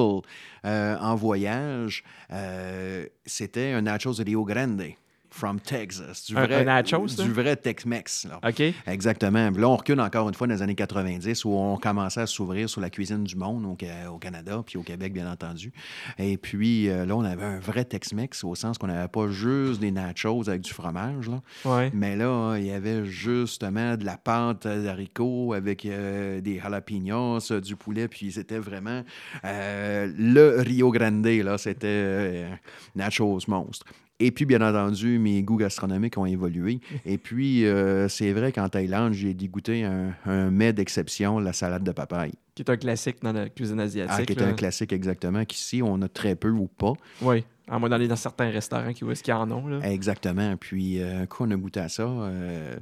Speaker 2: euh, en voyage, euh, c'était un nachos de Rio Grande from Texas. Du vrai,
Speaker 1: un nachos?
Speaker 2: Du vrai Tex-Mex.
Speaker 1: OK?
Speaker 2: Exactement. Là, on recule encore une fois dans les années 90 où on commençait à s'ouvrir sur la cuisine du monde au, au Canada, puis au Québec, bien entendu. Et puis euh, là, on avait un vrai Tex-Mex au sens qu'on n'avait pas juste des nachos avec du fromage. Là.
Speaker 1: Ouais.
Speaker 2: Mais là, il y avait justement de la pâte d'haricots avec euh, des jalapenos, du poulet, puis c'était vraiment euh, le Rio Grande, là, c'était euh, nachos monstre. Et puis, bien entendu, mes goûts gastronomiques ont évolué. Et puis, euh, c'est vrai qu'en Thaïlande, j'ai dégoûté un, un mets d'exception, la salade de papaye.
Speaker 1: Qui est un classique dans la cuisine asiatique.
Speaker 2: Ah, qui est
Speaker 1: là.
Speaker 2: un classique exactement, qu'ici, on a très peu ou pas.
Speaker 1: Oui. À moins d'aller dans certains restaurants qui où est-ce qu'ils en ont. Là.
Speaker 2: Exactement. Puis, euh, quand on a goûté à ça, euh,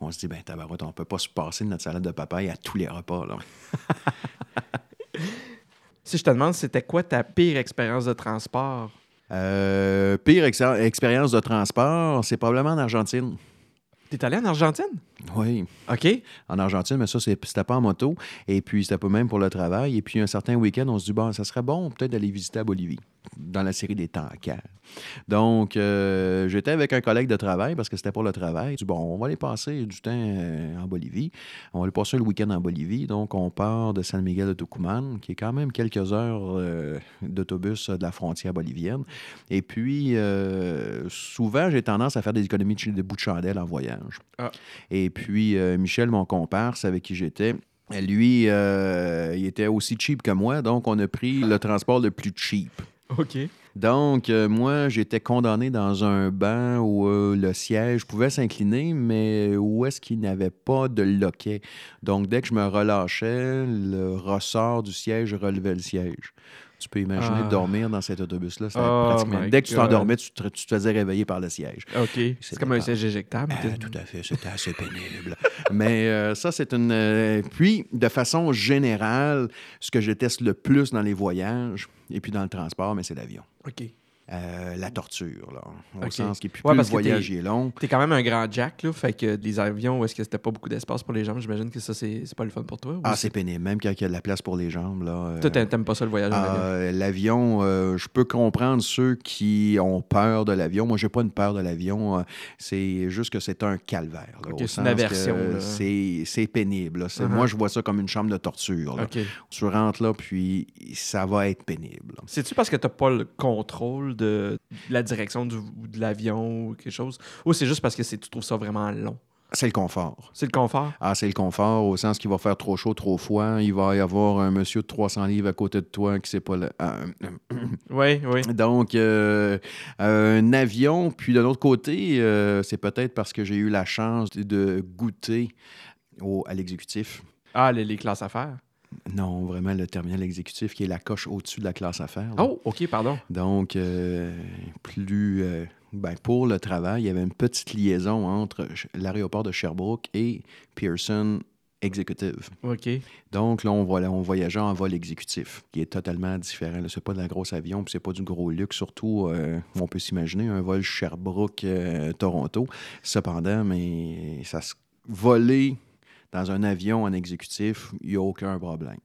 Speaker 2: on se dit, ben tabarouette, on peut pas se passer de notre salade de papaye à tous les repas. Là.
Speaker 1: Si je te demande, c'était quoi ta pire expérience de transport?
Speaker 2: Euh, pire ex- expérience de transport, c'est probablement en Argentine.
Speaker 1: T'es allé en Argentine?
Speaker 2: Oui,
Speaker 1: OK.
Speaker 2: en Argentine, mais ça, c'est- c'était pas en moto. Et puis, c'était pas même pour le travail. Et puis, un certain week-end, on se dit, bon, ça serait bon peut-être d'aller visiter à Bolivie. Dans la série des tankers. Donc, euh, j'étais avec un collègue de travail parce que c'était pour le travail. Dis, bon, on va aller passer du temps euh, en Bolivie. On va aller passer le week-end en Bolivie. Donc, on part de San Miguel de Tucumán, qui est quand même quelques heures euh, d'autobus de la frontière bolivienne. Et puis, souvent, j'ai tendance à faire des économies de, bout de chandelle en voyage.
Speaker 1: Ah.
Speaker 2: Et puis, Michel, mon comparse avec qui j'étais, lui, il était aussi cheap que moi, donc on a pris le transport le plus cheap.
Speaker 1: OK.
Speaker 2: Donc, euh, moi, j'étais condamné dans un banc où euh, le siège pouvait s'incliner, mais où est-ce qu'il n'avait pas de loquet? Donc, dès que je me relâchais, le ressort du siège relevait le siège. Tu peux imaginer
Speaker 1: Ah.
Speaker 2: dormir dans cet autobus-là.
Speaker 1: Oh
Speaker 2: pratiquement... Dès que tu t'endormais, tu te, tu te faisais réveiller par le siège.
Speaker 1: OK. C'est comme un siège éjectable.
Speaker 2: Ah, tout à fait, c'était assez pénible. Mais euh, ça, c'est une. puis, de façon générale, ce que je déteste le plus dans les voyages et puis dans le transport, mais c'est l'avion.
Speaker 1: OK.
Speaker 2: Euh, la torture, là. Au sens que plus,
Speaker 1: Ouais,
Speaker 2: plus le
Speaker 1: parce
Speaker 2: voyage il est long.
Speaker 1: T'es quand même un grand jack, là. Fait que des avions où est-ce que c'était pas beaucoup d'espace pour les jambes, j'imagine que ça, c'est pas le fun pour toi.
Speaker 2: Ah, c'est pénible. Même quand il y a de la place pour les jambes, là. euh,
Speaker 1: Toi, t'a- t'aimes pas ça le voyage en avion?
Speaker 2: euh, L'avion, euh, je peux comprendre ceux qui ont peur de l'avion. Moi, j'ai pas une peur de l'avion. c'est juste que c'est un calvaire. là,
Speaker 1: Ok,
Speaker 2: au
Speaker 1: c'est une aversion.
Speaker 2: C'est pénible. là.
Speaker 1: Uh-huh.
Speaker 2: Moi, je vois ça comme une chambre de torture. là. Tu rentres là, puis ça va être pénible.
Speaker 1: C'est-tu parce que t'as pas le contrôle de la direction du- de l'avion ou quelque chose? Ou c'est juste parce que c'est- tu trouves ça vraiment long?
Speaker 2: C'est le confort.
Speaker 1: C'est le confort?
Speaker 2: Ah, c'est le confort au sens qu'il va faire trop chaud, trop froid. Il va y avoir un monsieur de 300 livres à côté de toi qui sait pas le...
Speaker 1: Oui, oui.
Speaker 2: Donc, euh, un avion. Puis de l'autre côté, euh, c'est peut-être parce que j'ai eu la chance de- de goûter au, à l'exécutif.
Speaker 1: Ah, les, les classes affaires?
Speaker 2: Non, vraiment le terminal exécutif qui est la coche au-dessus de la classe affaires. là.
Speaker 1: Oh, OK, pardon.
Speaker 2: Donc, euh, plus euh, ben, pour le travail, il y avait une petite liaison entre l'aéroport de Sherbrooke et Pearson Executive.
Speaker 1: OK.
Speaker 2: Donc, là, on, voyageait en vol exécutif, qui est totalement différent. Ce n'est pas de la grosse avion, puis c'est pas du gros luxe, surtout, euh, on peut s'imaginer, un vol Sherbrooke-Toronto. Cependant, mais ça se voler dans un avion en exécutif, il n'y a aucun problème.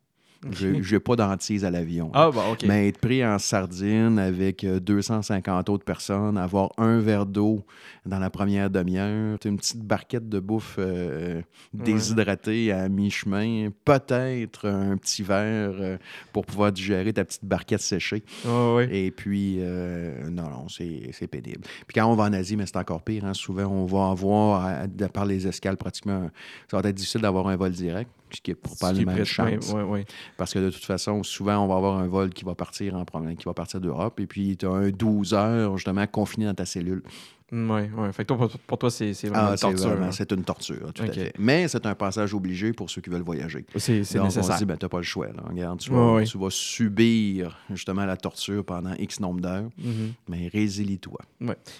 Speaker 2: Je n'ai pas d'antise à l'avion.
Speaker 1: Ah, bah, OK.
Speaker 2: Mais être pris en sardine avec euh, 250 autres personnes, avoir un verre d'eau dans la première demi-heure, une petite barquette de bouffe euh, déshydratée à mi-chemin, peut-être un petit verre euh, pour pouvoir digérer ta petite barquette séchée.
Speaker 1: Oui.
Speaker 2: Et puis, euh, non, non, c'est pénible. Puis quand on va en Asie, mais c'est encore pire. hein, souvent, on va avoir, à- de par les escales, pratiquement, ça va être difficile d'avoir un vol direct, qui est une chance.
Speaker 1: Oui, oui.
Speaker 2: Parce que de toute façon, souvent, on va avoir un vol qui va partir en qui va partir d'Europe, et puis tu as un 12 heures, justement, confiné dans ta cellule.
Speaker 1: Oui, oui. Fait que toi, pour, pour toi, c'est vraiment
Speaker 2: Ah,
Speaker 1: une torture. hein.
Speaker 2: c'est une torture, tout à fait. Mais c'est un passage obligé pour ceux qui veulent voyager.
Speaker 1: C'est
Speaker 2: Donc, on se
Speaker 1: nécessaire.
Speaker 2: dit, ben, t'as pas le choix. Là. Regarde, tu
Speaker 1: Ouais,
Speaker 2: vas,
Speaker 1: ouais.
Speaker 2: tu vas subir justement la torture pendant X nombre d'heures,
Speaker 1: Mhm.
Speaker 2: mais résilie-toi.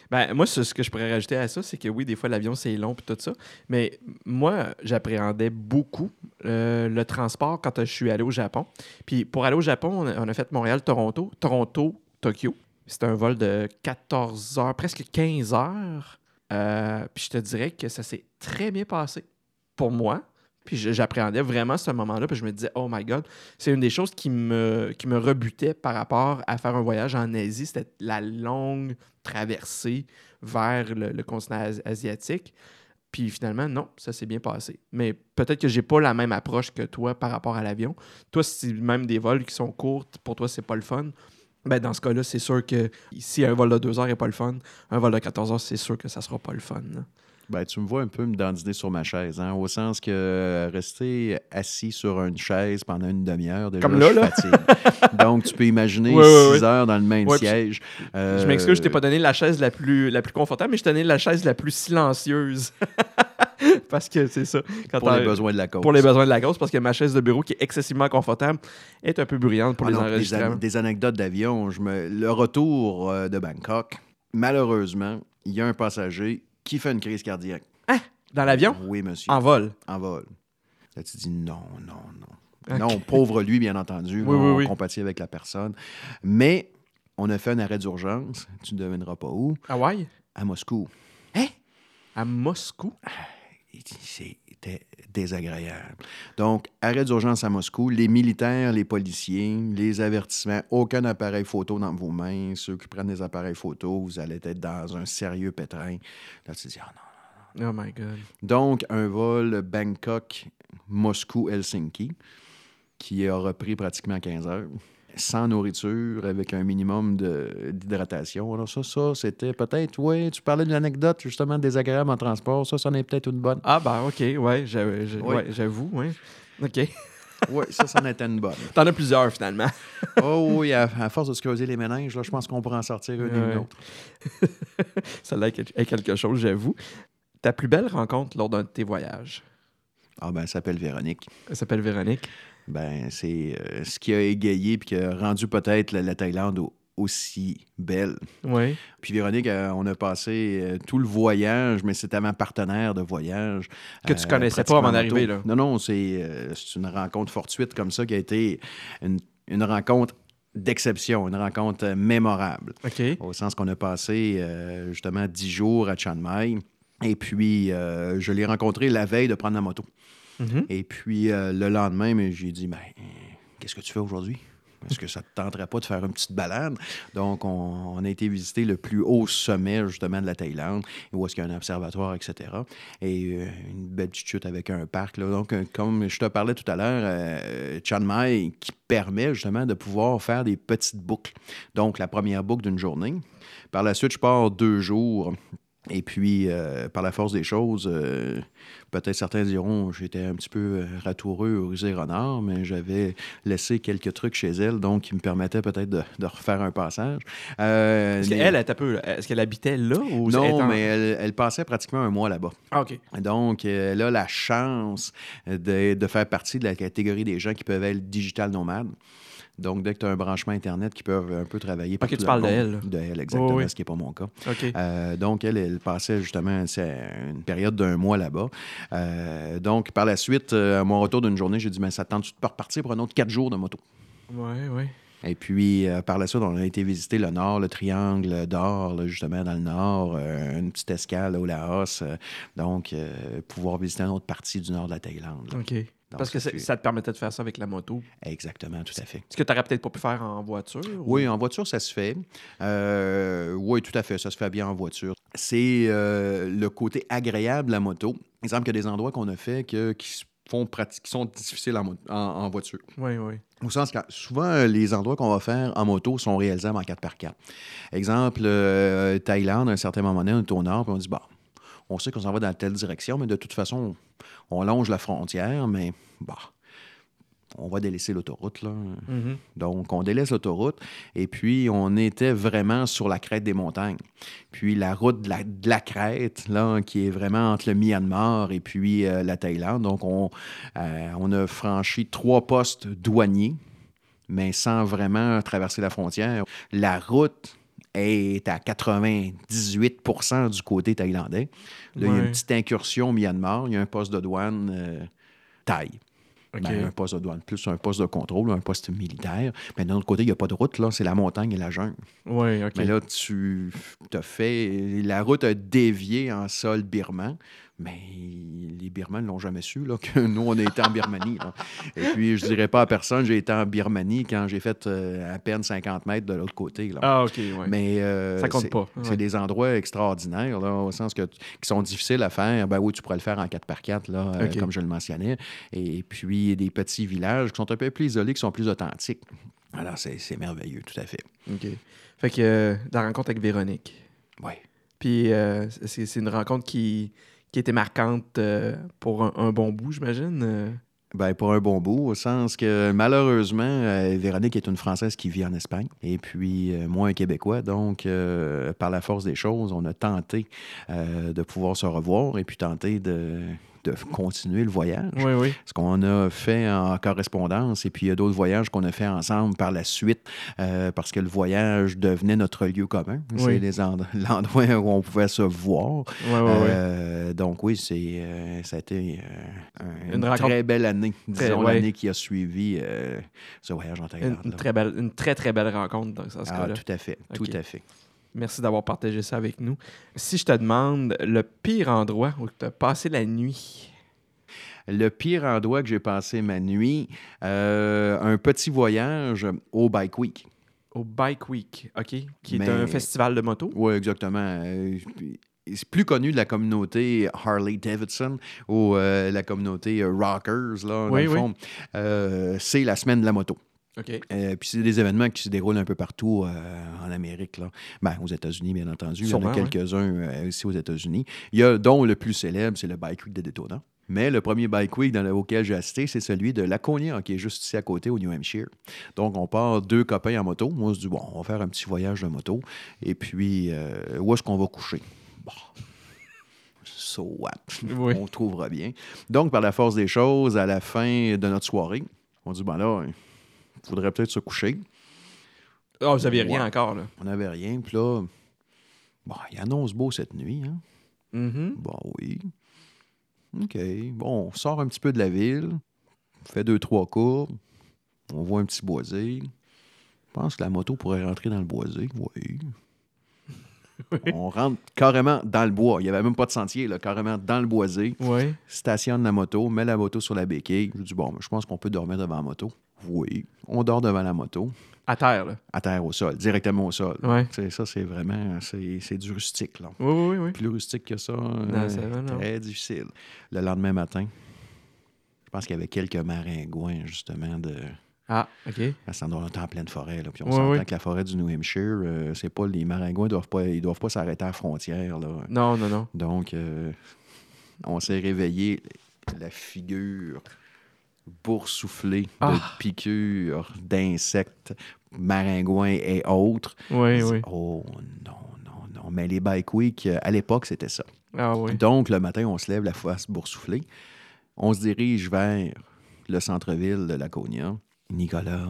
Speaker 1: Ben, moi, ce, ce que je pourrais rajouter à ça, c'est que oui, des fois, l'avion, c'est long et tout ça. Mais moi, j'appréhendais beaucoup euh, le transport quand je suis allé au Japon. Puis pour aller au Japon, on a, on a fait Montréal-Toronto, Toronto-Tokyo. C'était un vol de 14 heures, presque 15 heures. Euh, puis je te dirais que ça s'est très bien passé pour moi. Puis j'appréhendais vraiment ce moment-là. Puis je me disais, oh my God, c'est une des choses qui me, qui me rebutait par rapport à faire un voyage en Asie. C'était la longue traversée vers le, continent as- asiatique. Puis finalement, non, ça s'est bien passé. Mais peut-être que j'ai pas la même approche que toi par rapport à l'avion. Toi, si même des vols qui sont courts, pour toi, c'est pas le fun. Ben, dans ce cas-là, c'est sûr que si un vol de 2 heures n'est pas le fun, un vol de 14 heures, c'est sûr que ça sera pas le fun. là.
Speaker 2: Ben, tu me vois un peu me dandiner sur ma chaise, hein, au sens que euh, rester assis sur une chaise pendant une demi-heure, déjà,
Speaker 1: Comme là,
Speaker 2: je
Speaker 1: là.
Speaker 2: fatigue. Donc, tu peux imaginer
Speaker 1: Ouais, ouais,
Speaker 2: six
Speaker 1: ouais.
Speaker 2: heures dans le même siège.
Speaker 1: Je m'excuse, je t'ai pas donné la chaise la plus, la plus confortable, mais je t'ai donné la chaise la plus silencieuse. parce que c'est ça. Quand
Speaker 2: pour les besoins de la cause.
Speaker 1: pour les besoins de la cause, parce que ma chaise de bureau, qui est excessivement confortable, est un peu bruyante pour
Speaker 2: Ah
Speaker 1: les
Speaker 2: non, des, an- des anecdotes d'avion. Me... Le retour euh, de Bangkok, malheureusement, il y a un passager qui fait une crise cardiaque.
Speaker 1: Dans l'avion?
Speaker 2: Oui, monsieur.
Speaker 1: En vol?
Speaker 2: En vol. Là, tu dis non, non, non. Non, pauvre lui, bien entendu.
Speaker 1: Oui,
Speaker 2: on
Speaker 1: oui, oui.
Speaker 2: compatit avec la personne. Mais on a fait un arrêt d'urgence. Tu ne devineras pas où.
Speaker 1: Hawaï?
Speaker 2: À Moscou.
Speaker 1: À Moscou?
Speaker 2: C'était désagréable. Donc, arrêt d'urgence à Moscou, les militaires, les policiers, les avertissements, aucun appareil photo dans vos mains. Ceux qui prennent des appareils photo, vous allez être dans un sérieux pétrin. Là, tu te dis, ah non,
Speaker 1: Oh my God.
Speaker 2: donc, un vol Bangkok-Moscou-Helsinki qui a repris pratiquement 15 heures, sans nourriture, avec un minimum d'hydratation. Alors, ça, ça, c'était peut-être, oui, tu parlais d'une anecdote justement désagréable en transport. Ça, ça en est peut-être une bonne.
Speaker 1: Ah, ben, OK, ouais, j'a- j'a-
Speaker 2: Oui.
Speaker 1: ouais, j'avoue. OK.
Speaker 2: Oui, ça, ça en était une bonne.
Speaker 1: T'en as plusieurs, finalement.
Speaker 2: Oh oui, à, à force de se creuser les méninges, là, je pense qu'on pourrait en sortir une
Speaker 1: Ouais.
Speaker 2: une autre.
Speaker 1: Celle-là est quelque chose, j'avoue. Ta plus belle rencontre lors d'un de tes voyages?
Speaker 2: Ah ben, elle s'appelle Véronique.
Speaker 1: Elle s'appelle Véronique.
Speaker 2: Ben, c'est euh, ce qui a égayé puis qui a rendu peut-être la, la Thaïlande au- aussi belle.
Speaker 1: Oui.
Speaker 2: Puis Véronique, euh, on a passé euh, tout le voyage, mais c'était ma partenaire de voyage.
Speaker 1: Que tu connaissais pas avant d'arriver, là.
Speaker 2: Non, non, c'est c'est une rencontre fortuite comme ça qui a été une, une rencontre d'exception, une rencontre mémorable.
Speaker 1: OK.
Speaker 2: Au sens qu'on a passé justement dix jours à Chiang Mai. Et puis, je l'ai rencontré la veille de prendre la moto.
Speaker 1: Mhm.
Speaker 2: Et puis, euh, le lendemain, j'ai dit, ben, qu'est-ce que tu fais aujourd'hui? Est-ce que ça ne te tenterait pas de faire une petite balade? Donc, on, a été visiter le plus haut sommet, justement, de la Thaïlande, où est-ce qu'il y a un observatoire, etc. Et euh, une belle petite chute avec un parc. Donc, euh, comme je te parlais tout à l'heure, euh, Chiang Mai, qui permet justement de pouvoir faire des petites boucles. Donc, la première boucle d'une journée. Par la suite, je pars deux jours. Et puis, euh, par la force des choses, euh, peut-être certains diront j'étais un petit peu euh, ratoureux au rusé renard, mais j'avais laissé quelques trucs chez elle, donc qui me permettaient peut-être de, de refaire un passage. Euh,
Speaker 1: Est-ce
Speaker 2: mais-
Speaker 1: qu'elle, est-ce qu'elle habitait là ou
Speaker 2: non,
Speaker 1: en-
Speaker 2: mais elle, elle passait pratiquement un mois là-bas.
Speaker 1: Ah, OK.
Speaker 2: Donc, elle a la chance de, de faire partie de la catégorie des gens qui peuvent être digital nomades. Donc, dès que tu as un branchement Internet, qui peuvent un peu travailler partout
Speaker 1: tu parles
Speaker 2: le
Speaker 1: de elle.
Speaker 2: De elle, exactement,
Speaker 1: Oh, oui.
Speaker 2: ce qui n'est pas mon cas.
Speaker 1: OK.
Speaker 2: Euh, donc, elle, elle passait justement une période d'un mois là-bas. Euh, donc, par la suite, euh, à mon retour d'une journée, j'ai dit, mais ça te tente-tu de repartir pour un autre quatre jours de moto?
Speaker 1: Oui, oui.
Speaker 2: Et puis, euh, par la suite, on a été visiter le nord, le triangle d'or, justement, dans le nord, euh, une petite escale au Laos. euh, donc, pouvoir visiter une autre partie du nord de la Thaïlande. là.
Speaker 1: OK. Parce que
Speaker 2: ça
Speaker 1: te permettait de faire ça avec la moto.
Speaker 2: Exactement, tout à fait.
Speaker 1: Ce que tu n'aurais peut-être pas pu faire en voiture. ou-
Speaker 2: Oui, en voiture, ça se fait. Euh, oui, tout à fait, ça se fait bien en voiture. C'est euh, le côté agréable de la moto. Exemple, il y a des endroits qu'on a fait que, qui, font sont difficiles en, mo- en- en voiture.
Speaker 1: Oui, oui.
Speaker 2: Au sens que souvent, les endroits qu'on va faire en moto sont réalisables en 4x4. Exemple, euh, Thaïlande, à un certain moment donné, on est au nord, puis on dit, bah, on sait qu'on s'en va dans telle direction, mais de toute façon, on longe la frontière, mais bah, on va délaisser l'autoroute. Là.
Speaker 1: Mhm.
Speaker 2: Donc, on délaisse l'autoroute et puis on était vraiment sur la crête des montagnes. Puis la route de la, de la crête, là, qui est vraiment entre le Myanmar et puis euh, la Thaïlande. Donc, on, euh, on a franchi trois postes douaniers, mais sans vraiment traverser la frontière. La route est à 98% du côté thaïlandais. Là, il y a une petite incursion au Myanmar. Il y a un poste de douane euh, Thaï.
Speaker 1: OK.
Speaker 2: Ben, un poste de douane, plus un poste de contrôle, un poste militaire. Mais d'un autre côté, il n'y a pas de route, là, c'est la montagne et la jungle.
Speaker 1: Oui, OK.
Speaker 2: Mais là, tu as fait. La route a dévié en sol birman, mais les Birmans ne l'ont jamais su, là, que nous, on a été en Birmanie. là. Et puis, je dirais pas à personne, j'ai été en Birmanie quand j'ai fait euh, à peine 50 mètres de l'autre côté. Là.
Speaker 1: Ah, OK, oui.
Speaker 2: Mais euh,
Speaker 1: Ça compte pas,
Speaker 2: C'est des endroits extraordinaires, là, au sens que qui sont difficiles à faire. Ben oui, tu pourrais le faire en 4x4, là, euh, comme je le mentionnais. Et puis des petits villages qui sont un peu plus isolés, qui sont plus authentiques. Alors, c'est merveilleux, tout à fait.
Speaker 1: OK. Fait que euh, la rencontre avec Véronique.
Speaker 2: Oui.
Speaker 1: Puis euh, c'est une rencontre qui, qui était marquante euh, pour un, bon bout, j'imagine. euh?
Speaker 2: Ben, pour un bon bout, au sens que malheureusement, euh, Véronique est une Française qui vit en Espagne et puis moi un Québécois. Donc, par la force des choses, on a tenté de pouvoir se revoir et puis tenter de, de continuer le voyage.
Speaker 1: Oui, oui.
Speaker 2: Ce qu'on a fait en correspondance, et puis il y a d'autres voyages qu'on a fait ensemble par la suite, euh, parce que le voyage devenait notre lieu commun.
Speaker 1: Oui.
Speaker 2: C'est l'endroit où on pouvait se voir.
Speaker 1: Oui, oui, oui.
Speaker 2: Euh, donc oui, c'est, euh, ça a été un-
Speaker 1: Une
Speaker 2: une,
Speaker 1: rencontre-
Speaker 2: très belle année, disons l'année qui a suivi ce voyage en
Speaker 1: Une,
Speaker 2: Thaïlande.
Speaker 1: une
Speaker 2: là.
Speaker 1: très belle, une très, très belle rencontre dans ce
Speaker 2: Ah,
Speaker 1: cas-là.
Speaker 2: tout à fait, tout à fait.
Speaker 1: Merci d'avoir partagé ça avec nous. Si je te demande le pire endroit où tu as passé la nuit?
Speaker 2: Le pire endroit que j'ai passé ma nuit, euh, un petit voyage au Bike Week.
Speaker 1: Au Bike Week, OK? Qui est un festival de moto?
Speaker 2: Oui, exactement. Euh, C'est plus connu de la communauté Harley Davidson ou euh, la communauté Rockers, là, dans
Speaker 1: Oui,
Speaker 2: le
Speaker 1: oui.
Speaker 2: fond. C'est la semaine de la moto.
Speaker 1: OK.
Speaker 2: Euh, puis c'est des événements qui se déroulent un peu partout euh, en Amérique. Là. Ben, aux États-Unis, bien entendu. Il y en a
Speaker 1: ouais.
Speaker 2: quelques-uns euh, aussi aux États-Unis. Il y a, dont le plus célèbre, c'est le Bike Week de Daytona. Mais le premier Bike Week dans le- auquel j'ai assisté, c'est celui de Laconia, qui est juste ici à côté, au New Hampshire. Donc, on part deux copains en moto. Moi, je dis, bon, on va faire un petit voyage de moto. Et puis, euh, où est-ce qu'on va coucher? Bon. So what?
Speaker 1: Oui.
Speaker 2: On trouvera bien. Donc, par la force des choses, à la fin de notre soirée, on dit, ben là, faudrait peut-être se coucher.
Speaker 1: Ah, vous aviez rien
Speaker 2: Ouais.
Speaker 1: encore, là.
Speaker 2: On n'avait rien. Puis là, bon, il annonce beau cette nuit. Hein?
Speaker 1: Mhm.
Speaker 2: Bon, oui. OK. Bon, on sort un petit peu de la ville, on fait deux, trois courbes, on voit un petit boisé. Je pense que la moto pourrait rentrer dans le boisé. Oui. On rentre carrément dans le bois. Il n'y avait même pas de sentier, là, carrément dans le boisé.
Speaker 1: Oui.
Speaker 2: Stationne la moto, met la moto sur la béquille. Je dis, bon, je pense qu'on peut dormir devant la moto. Oui. On dort devant la moto,
Speaker 1: À terre, là.
Speaker 2: à terre au sol, directement au sol.
Speaker 1: Ouais.
Speaker 2: C'est- Ça, c'est vraiment, c'est du rustique, là.
Speaker 1: Oui, oui, oui.
Speaker 2: Plus rustique que ça, euh,
Speaker 1: ça va, non.
Speaker 2: très difficile. Le lendemain matin, je pense qu'il y avait quelques maringouins, justement, de...
Speaker 1: Ah, OK.
Speaker 2: À cet endroit, on était en pleine forêt, là. Puis on
Speaker 1: Ouais,
Speaker 2: s'entend que la forêt du New Hampshire, euh, c'est pas... Les maringouins doivent pas... Ils doivent pas s'arrêter à la frontière, là.
Speaker 1: Non, non, non.
Speaker 2: Donc, euh, on s'est réveillé, la figure boursouflée de
Speaker 1: Ah.
Speaker 2: piqûres d'insectes, maringouins et autres.
Speaker 1: Oui, oui.
Speaker 2: Oh non, non, non. Mais les bike week, euh, à l'époque, c'était ça.
Speaker 1: Ah, oui.
Speaker 2: Donc, le matin, on se lève la face boursouflée. On se dirige vers le centre-ville de Laconia. Nicolas,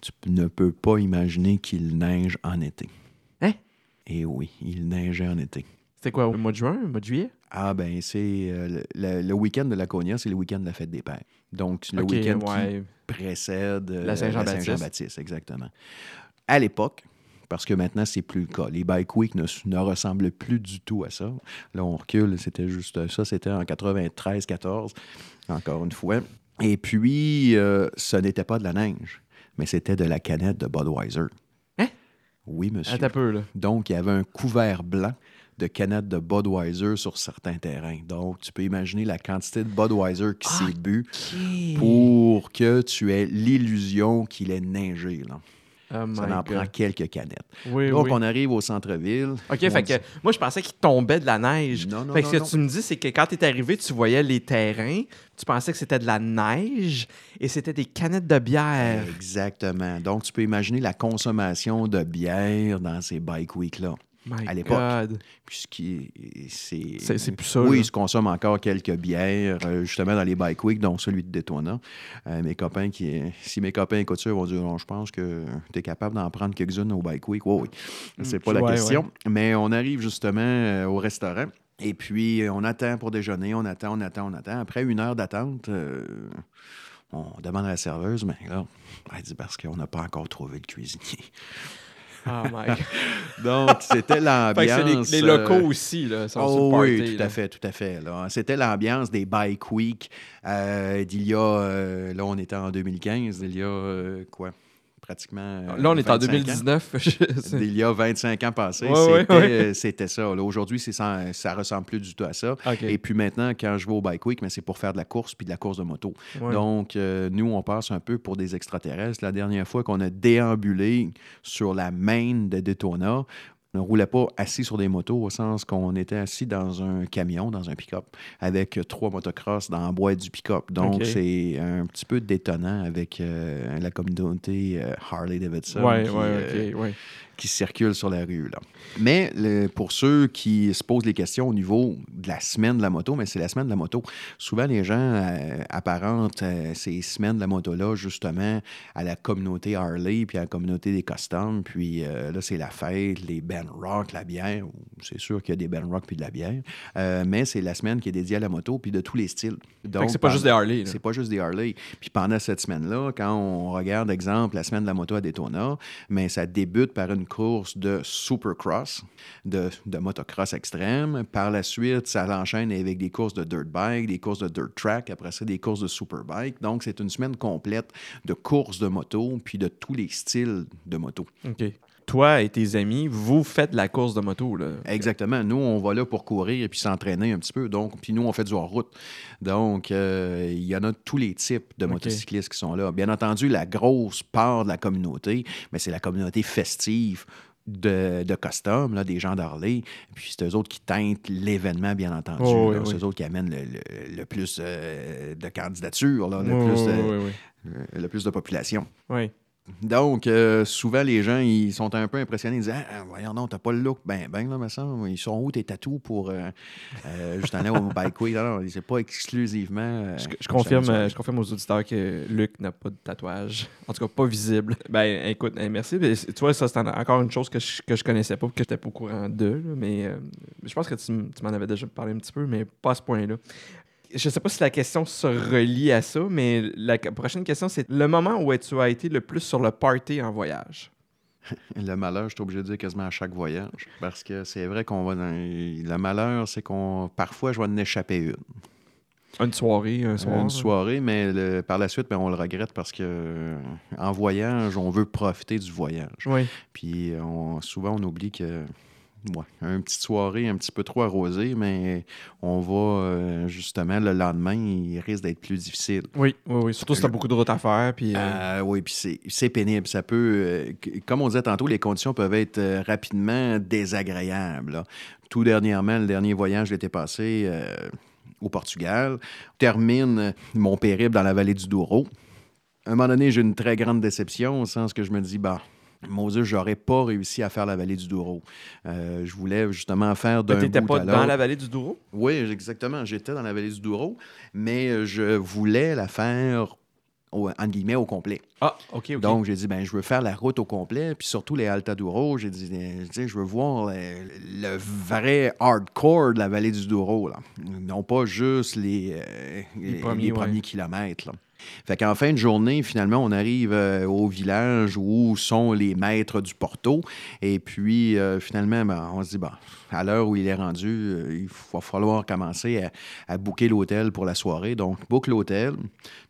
Speaker 2: tu ne peux pas imaginer qu'il neige en été.
Speaker 1: Hein?
Speaker 2: Et oui, il neigeait en été.
Speaker 1: C'était quoi, au mois de juin, au mois de juillet?
Speaker 2: Ah ben c'est euh, le, le- le week-end de Laconia, c'est le week-end de la fête des pères. Donc le week-end qui précède euh,
Speaker 1: La Saint-Jean-Baptiste.
Speaker 2: Exactement. À l'époque, parce que maintenant c'est plus le cas, les bike week ne, ressemblent plus du tout à ça. Là on recule, c'était juste ça, c'était en 93-14, encore une fois. Et puis euh, ce n'était pas de la neige, mais c'était de la canette de Budweiser.
Speaker 1: Hein?
Speaker 2: Oui monsieur.
Speaker 1: Un peu, là.
Speaker 2: Donc, il y avait un couvert blanc de canettes de Budweiser sur certains terrains. Donc, tu peux imaginer la quantité de Budweiser qui s'est bu pour que tu aies l'illusion qu'il ait neigé. Là.
Speaker 1: Oh
Speaker 2: Ça en prend quelques canettes.
Speaker 1: Oui,
Speaker 2: Donc,
Speaker 1: oui.
Speaker 2: on arrive au centre-ville.
Speaker 1: OK, fait
Speaker 2: dit-
Speaker 1: que moi, je pensais qu'il tombait de la neige.
Speaker 2: Non, non,
Speaker 1: fait que ce que tu me dis, c'est que quand tu es arrivé, tu voyais les terrains, tu pensais que c'était de la neige et c'était des canettes de bière.
Speaker 2: Exactement. Donc, tu peux imaginer la consommation de bière dans ces bike week-là.
Speaker 1: My
Speaker 2: à l'époque. Puisqu'il c'est.
Speaker 1: Plus ça,
Speaker 2: Oui,
Speaker 1: là.
Speaker 2: il se consomme encore quelques bières, euh, justement dans les bike week, dont celui de Daytona. Euh, mes copains qui. Si mes copains écoutent ça, ils vont dire Non, je pense que tu es capable d'en prendre quelques-unes au bike week. Oui, oui. C'est pas la
Speaker 1: Ouais,
Speaker 2: question. Mais on arrive justement euh, au restaurant. Et puis, on attend pour déjeuner, on attend, on attend, on attend. Après une heure d'attente, euh, on demande à la serveuse, mais là, elle dit parce qu'on n'a pas encore trouvé le cuisinier.
Speaker 1: Oh my God.
Speaker 2: Donc, c'était l'ambiance.
Speaker 1: les, les locaux aussi, là, sont
Speaker 2: Oh oui,
Speaker 1: party,
Speaker 2: tout
Speaker 1: là.
Speaker 2: à fait, tout à fait. C'était l'ambiance des Bike Week euh, d'il y a, euh, là on était en 2015, d'il y a euh, quoi, pratiquement... euh,
Speaker 1: Là, on est en
Speaker 2: 25 ans.
Speaker 1: 2019. Je-
Speaker 2: D'il y a 25 ans passés,
Speaker 1: Ouais, ouais,
Speaker 2: c'était,
Speaker 1: ouais.
Speaker 2: euh, c'était ça. là. Aujourd'hui, ça ressemble plus du tout à ça. Et puis maintenant, quand je vais au Bike Week, mais c'est pour faire de la course puis de la course de moto. Donc, euh, nous, on passe un peu pour des extraterrestres. La dernière fois qu'on a déambulé sur la main de Daytona, on ne roulait pas assis sur des motos, au sens qu'on était assis dans un camion, dans un pick-up, avec trois motocross dans la boîte du pick-up. Donc, c'est un petit peu détonnant avec euh, la communauté euh, Harley-Davidson
Speaker 1: ouais, ouais,
Speaker 2: euh,
Speaker 1: OK, ouais.
Speaker 2: Qui circulent sur la rue. Là. Mais le- pour ceux qui se posent les questions au niveau de la semaine de la moto, mais c'est la semaine de la moto. Souvent, les gens euh, apparentent euh, ces semaines de la moto-là justement à la communauté Harley, puis à la communauté des customs. Puis euh, là, c'est la fête, les bands Rock, la bière. C'est sûr qu'il y a des Ben Rock puis de la bière. Mais c'est la semaine qui est dédiée à la moto puis de tous les styles.
Speaker 1: Donc, c'est pas juste des Harley.
Speaker 2: C'est pas juste des Harley. Puis pendant cette semaine-là, quand on regarde, exemple, la semaine de la moto à Daytona, mais ça débute par une course de supercross, de, motocross extrême. Par la suite, ça l'enchaîne avec des courses de dirt bike, des courses de dirt track, après ça, des courses de superbike. Donc, c'est une semaine complète de courses de moto puis de tous les styles de moto.
Speaker 1: Toi et tes amis, vous faites la course de moto. Là.
Speaker 2: Exactement. Nous, on va là pour courir et puis s'entraîner un petit peu. Donc, puis nous, on fait du hors-route. Donc, euh, il y en a tous les types de motocyclistes qui sont là. Bien entendu, la grosse part de la communauté, mais c'est la communauté festive de, de custom, là, des gens d'Harley. Puis c'est eux autres qui teintent l'événement, bien entendu.
Speaker 1: Oh,
Speaker 2: c'est eux autres qui amènent le, plus euh, de candidatures, le, plus, le plus de population.
Speaker 1: Oui.
Speaker 2: Donc, euh, souvent, les gens, ils sont un peu impressionnés. Ils disent Ah, voyons, non, t'as pas le look. Ben, ben, là, mais ça, ils sont où tes tatous pour euh, euh, juste aller au bike week? Non, non, c'est pas exclusivement.
Speaker 1: je, confirme, je confirme aux auditeurs que Luc n'a pas de tatouage. En tout cas, pas visible. Ben, écoute, merci. Tu vois, ça, c'est encore une chose que je, que je connaissais pas, que j'étais pas au courant d'eux. Mais je pense que tu, tu m'en avais déjà parlé un petit peu, mais pas à ce point-là je sais pas si la question se relie à ça, mais la prochaine question, c'est le moment où tu as été le plus sur le party en voyage?
Speaker 2: Le malheur, je suis obligé de dire quasiment à chaque voyage. Parce que c'est vrai qu'on va dans. Le malheur, c'est qu'on. Parfois, je vais en échapper une.
Speaker 1: Une soirée, un soir.
Speaker 2: Une soirée, mais par la suite, ben, on le regrette parce que en voyage, on veut profiter du voyage.
Speaker 1: Oui.
Speaker 2: Puis souvent, on oublie que Ouais, une petite soirée un petit peu trop arrosée, mais on va euh, justement le lendemain, il risque d'être plus difficile.
Speaker 1: Oui, oui, oui. Surtout si tu as beaucoup de routes à faire. Puis, euh,
Speaker 2: euh, oui, puis c'est pénible. Ça peut, comme on disait tantôt, les conditions peuvent être rapidement désagréables. Tout dernièrement, le dernier voyage l'été passé au Portugal, termine mon périple dans la vallée du Douro. À un moment donné, j'ai une très grande déception au sens que je me dis, bah, Moses, j'aurais pas réussi à faire la vallée du Douro. Euh, je voulais justement faire d'un
Speaker 1: bout pas dans la vallée du Douro?
Speaker 2: Oui, exactement. J'étais dans la vallée du Douro, mais je voulais la faire au, en guillemets, au complet.
Speaker 1: Ah, OK, OK.
Speaker 2: Donc, j'ai dit, ben, je veux faire la route au complet, puis surtout les Douro. J'ai dit, je veux voir le, vrai hardcore de la vallée du Douro, là. Non pas juste les, euh, les, premiers, kilomètres, là. Fait qu'en fin de journée, finalement, on arrive euh, au village où sont les maîtres du Porto. Et puis, euh, finalement, ben, on se dit, à l'heure où il est rendu, euh, il va falloir commencer à, à booker l'hôtel pour la soirée. Donc, book l'hôtel,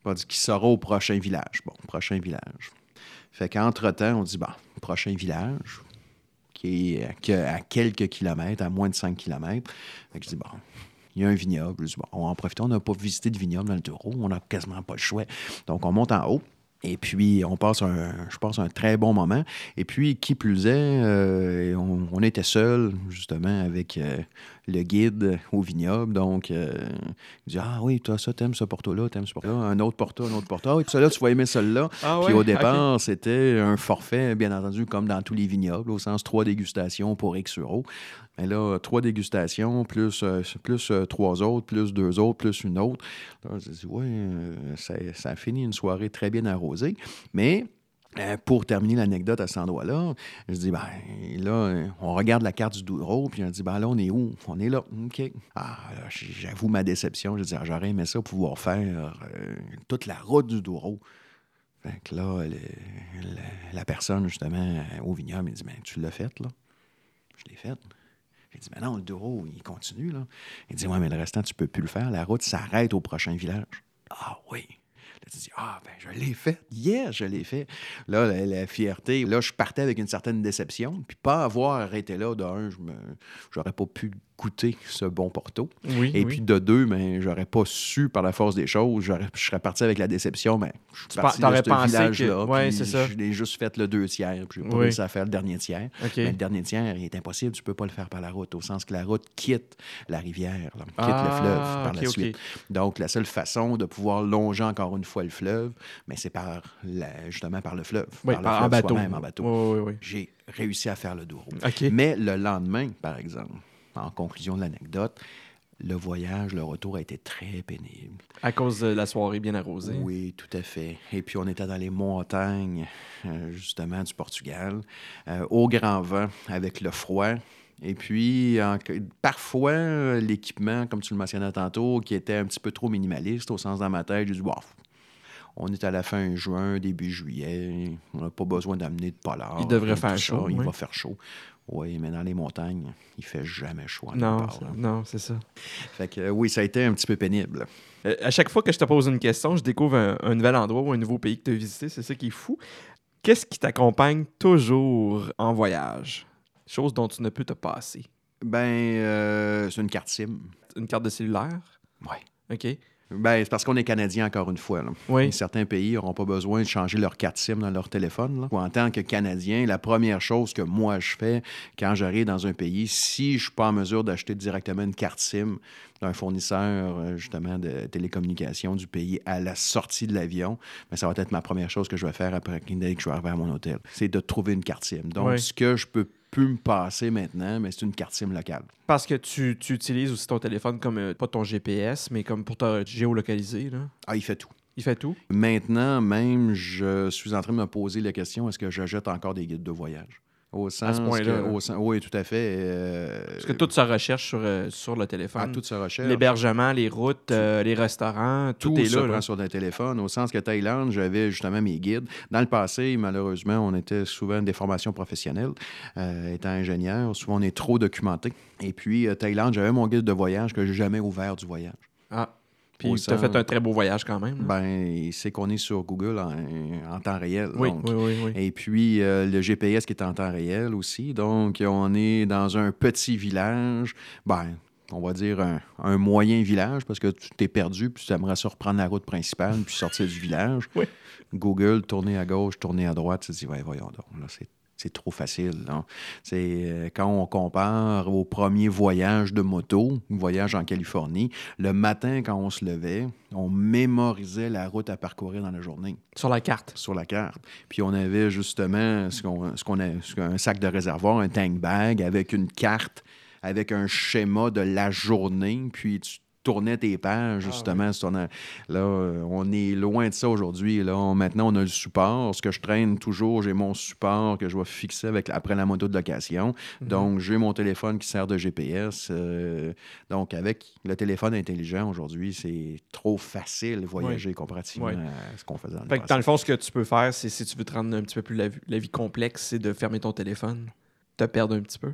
Speaker 2: on dit qu'il sera au prochain village. Bon, prochain village. Fait qu'entre-temps, on dit, bon, prochain village, qui est à quelques kilomètres, à moins de 5 kilomètres. Fait que je dis, bon, il y a un vignoble. on en profite. On n'a pas visité de vignoble dans le taureau. On n'a quasiment pas le choix. Donc, on monte en haut. Et puis, on passe, un, je pense, un très bon moment. Et puis, qui plus est, euh, on, était seul, justement, avec euh, le guide au vignoble. Donc, euh, il dit Ah oui, toi, ça, t'aimes ce porto-là, t'aimes ce porto-là. Un autre porto, un autre porto. Ah oui, ça là, tu vas aimer celui-là. Ah puis au départ, c'était un forfait, bien entendu, comme dans tous les vignobles, au sens trois dégustations pour X euros. Mais là, trois dégustations, plus, plus trois autres, plus deux autres, plus une autre. Là, je dis Oui, ça, ça a fini une soirée très bien arrosée. Mais euh, pour terminer l'anecdote à cet endroit-là, je dis, ben là, on regarde la carte du Douro, puis on dit, ben là, on est où? On est là. OK. Ah, j'avoue ma déception. Je dis, ah, j'aurais aimé ça pouvoir faire euh, toute la route du Douro. Fait que là, la personne, justement, au vignoble, il dit, ben tu l'as fait, là? Je l'ai fait. J'ai dit, ben non, le Douro, il continue, là. Il dit, ouais, mais le restant, tu peux plus le faire. La route s'arrête au prochain village. Ah oui tu dis, ah, ben, je l'ai fait. Hier, je l'ai fait. Là, la, fierté, là, je partais avec une certaine déception. Puis pas avoir arrêté là, d'un, j'aurais pas pu goûter ce bon Porto. Et puis de deux, mais ben, j'aurais pas su par la force des choses. Je serais parti avec la déception, mais je suis parti de ce village-là.
Speaker 1: Ouais.
Speaker 2: Je l'ai juste fait le deux tiers, puis j'ai pas réussi à faire le dernier tiers. Mais le dernier tiers, il est impossible. Tu peux pas le faire par la route, au sens que la route quitte la rivière, quitte le ah, fleuve par la suite. Donc, la seule façon de pouvoir longer encore une fois le fleuve, mais c'est par justement par le fleuve.
Speaker 1: par, le fleuve en bateau.
Speaker 2: Même, en bateau. J'ai réussi à faire le Douro. Mais le lendemain, par exemple, en conclusion de l'anecdote, Le voyage, le retour a été très pénible.
Speaker 1: À cause de la soirée bien arrosée.
Speaker 2: Oui, tout à fait. Et puis, on était dans les montagnes, euh, justement, du Portugal, euh, au grand vent, avec le froid. Et puis, en- parfois, euh, l'équipement, comme tu le mentionnais tantôt, qui était un petit peu trop minimaliste, au sens dans ma tête, j'ai dit, Bof, on est à la fin juin, début juillet, on n'a pas besoin d'amener de polar.
Speaker 1: Il devrait faire
Speaker 2: ça.
Speaker 1: chaud,
Speaker 2: Il va faire chaud. Oui, mais dans les montagnes, il fait jamais chaud.
Speaker 1: Non,
Speaker 2: part, là.
Speaker 1: non, c'est ça.
Speaker 2: Fait que, euh, oui, ça a été un petit peu pénible.
Speaker 1: Euh, à chaque fois que je te pose une question, je découvre un, un nouvel endroit ou un nouveau pays que tu as visité. C'est ça qui est fou. Qu'est-ce qui t'accompagne toujours en voyage? Chose dont tu ne peux te passer.
Speaker 2: Ben, euh, c'est une carte SIM.
Speaker 1: Une carte de cellulaire?
Speaker 2: Ouais.
Speaker 1: OK.
Speaker 2: Ben, c'est parce qu'on est Canadien encore une fois. là.
Speaker 1: Oui.
Speaker 2: Certains pays n'auront pas besoin de changer leur carte SIM dans leur téléphone. là. En tant que Canadien, la première chose que moi je fais quand j'arrive dans un pays, si je ne suis pas en mesure d'acheter directement une carte SIM d'un fournisseur euh, justement de télécommunications du pays à la sortie de l'avion, ben, ça va être ma première chose que je vais faire après que je vais arriver à mon hôtel. C'est de trouver une carte SIM. Donc,
Speaker 1: Oui.
Speaker 2: ce que je peux plus me passer maintenant, mais c'est une carte SIM locale.
Speaker 1: Parce que tu, tu utilises aussi ton téléphone comme, euh, pas ton GPS, mais comme pour te géolocaliser. Là.
Speaker 2: Ah, il fait tout.
Speaker 1: Il fait tout?
Speaker 2: Maintenant, même, je suis en train de me poser la question est-ce que je jette encore des guides de voyage? Au sens
Speaker 1: ce point-là,
Speaker 2: au sens- oui, tout à fait. euh,
Speaker 1: Parce que toute sa recherche sur, euh, sur le téléphone.
Speaker 2: à toute sa recherche.
Speaker 1: L'hébergement, les routes, euh, les restaurants, tout,
Speaker 2: Tout
Speaker 1: est
Speaker 2: se
Speaker 1: là.
Speaker 2: prend
Speaker 1: là.
Speaker 2: sur un téléphone, au sens que Thaïlande, j'avais justement mes guides. Dans le passé, malheureusement, on était souvent des formations professionnelles. Étant ingénieur, souvent on est trop documenté. Et puis, Thaïlande, j'avais mon guide de voyage que j'ai jamais ouvert du voyage.
Speaker 1: Ah. Puis tu as fait un très beau voyage quand même. là.
Speaker 2: Ben, c'est qu'on est sur Google en, en temps réel.
Speaker 1: oui,
Speaker 2: donc.
Speaker 1: oui, oui.
Speaker 2: Et puis, euh, le GPS qui est en temps réel aussi. Donc, on est dans un petit village. Ben, on va dire un, un moyen village parce que tu t'es perdu puis tu aimerais ça reprendre la route principale puis sortir du village.
Speaker 1: Oui.
Speaker 2: Google, tourner à gauche, tourner à droite, tu te dis, ouais, voyons donc, là, c'est. C'est trop facile. là. C'est euh, quand on compare au premier voyage de moto, voyage en Californie, le matin quand on se levait, on mémorisait la route à parcourir dans la journée
Speaker 1: Sur la carte.
Speaker 2: sur la carte. Puis on avait justement ce qu'on, ce qu'on a, ce un sac de réservoir, un tank bag avec une carte, avec un schéma de la journée. Puis tu tournais tes pages,
Speaker 1: Ah
Speaker 2: justement. là, euh, on est loin de ça aujourd'hui. Maintenant, on a le support. Ce que je traîne toujours, j'ai mon support que je vais fixer avec, après la moto de location.
Speaker 1: Mhm.
Speaker 2: Donc, j'ai mon téléphone qui sert de GPS. euh, donc, avec le téléphone intelligent aujourd'hui, c'est trop facile de voyager comparativement
Speaker 1: Oui.
Speaker 2: à ce qu'on faisait dans le
Speaker 1: Fait que
Speaker 2: passé.
Speaker 1: dans le fond, ce que tu peux faire, c'est si tu veux te rendre un petit peu plus la, la vie complexe, c'est de fermer ton téléphone, te perdre un petit peu?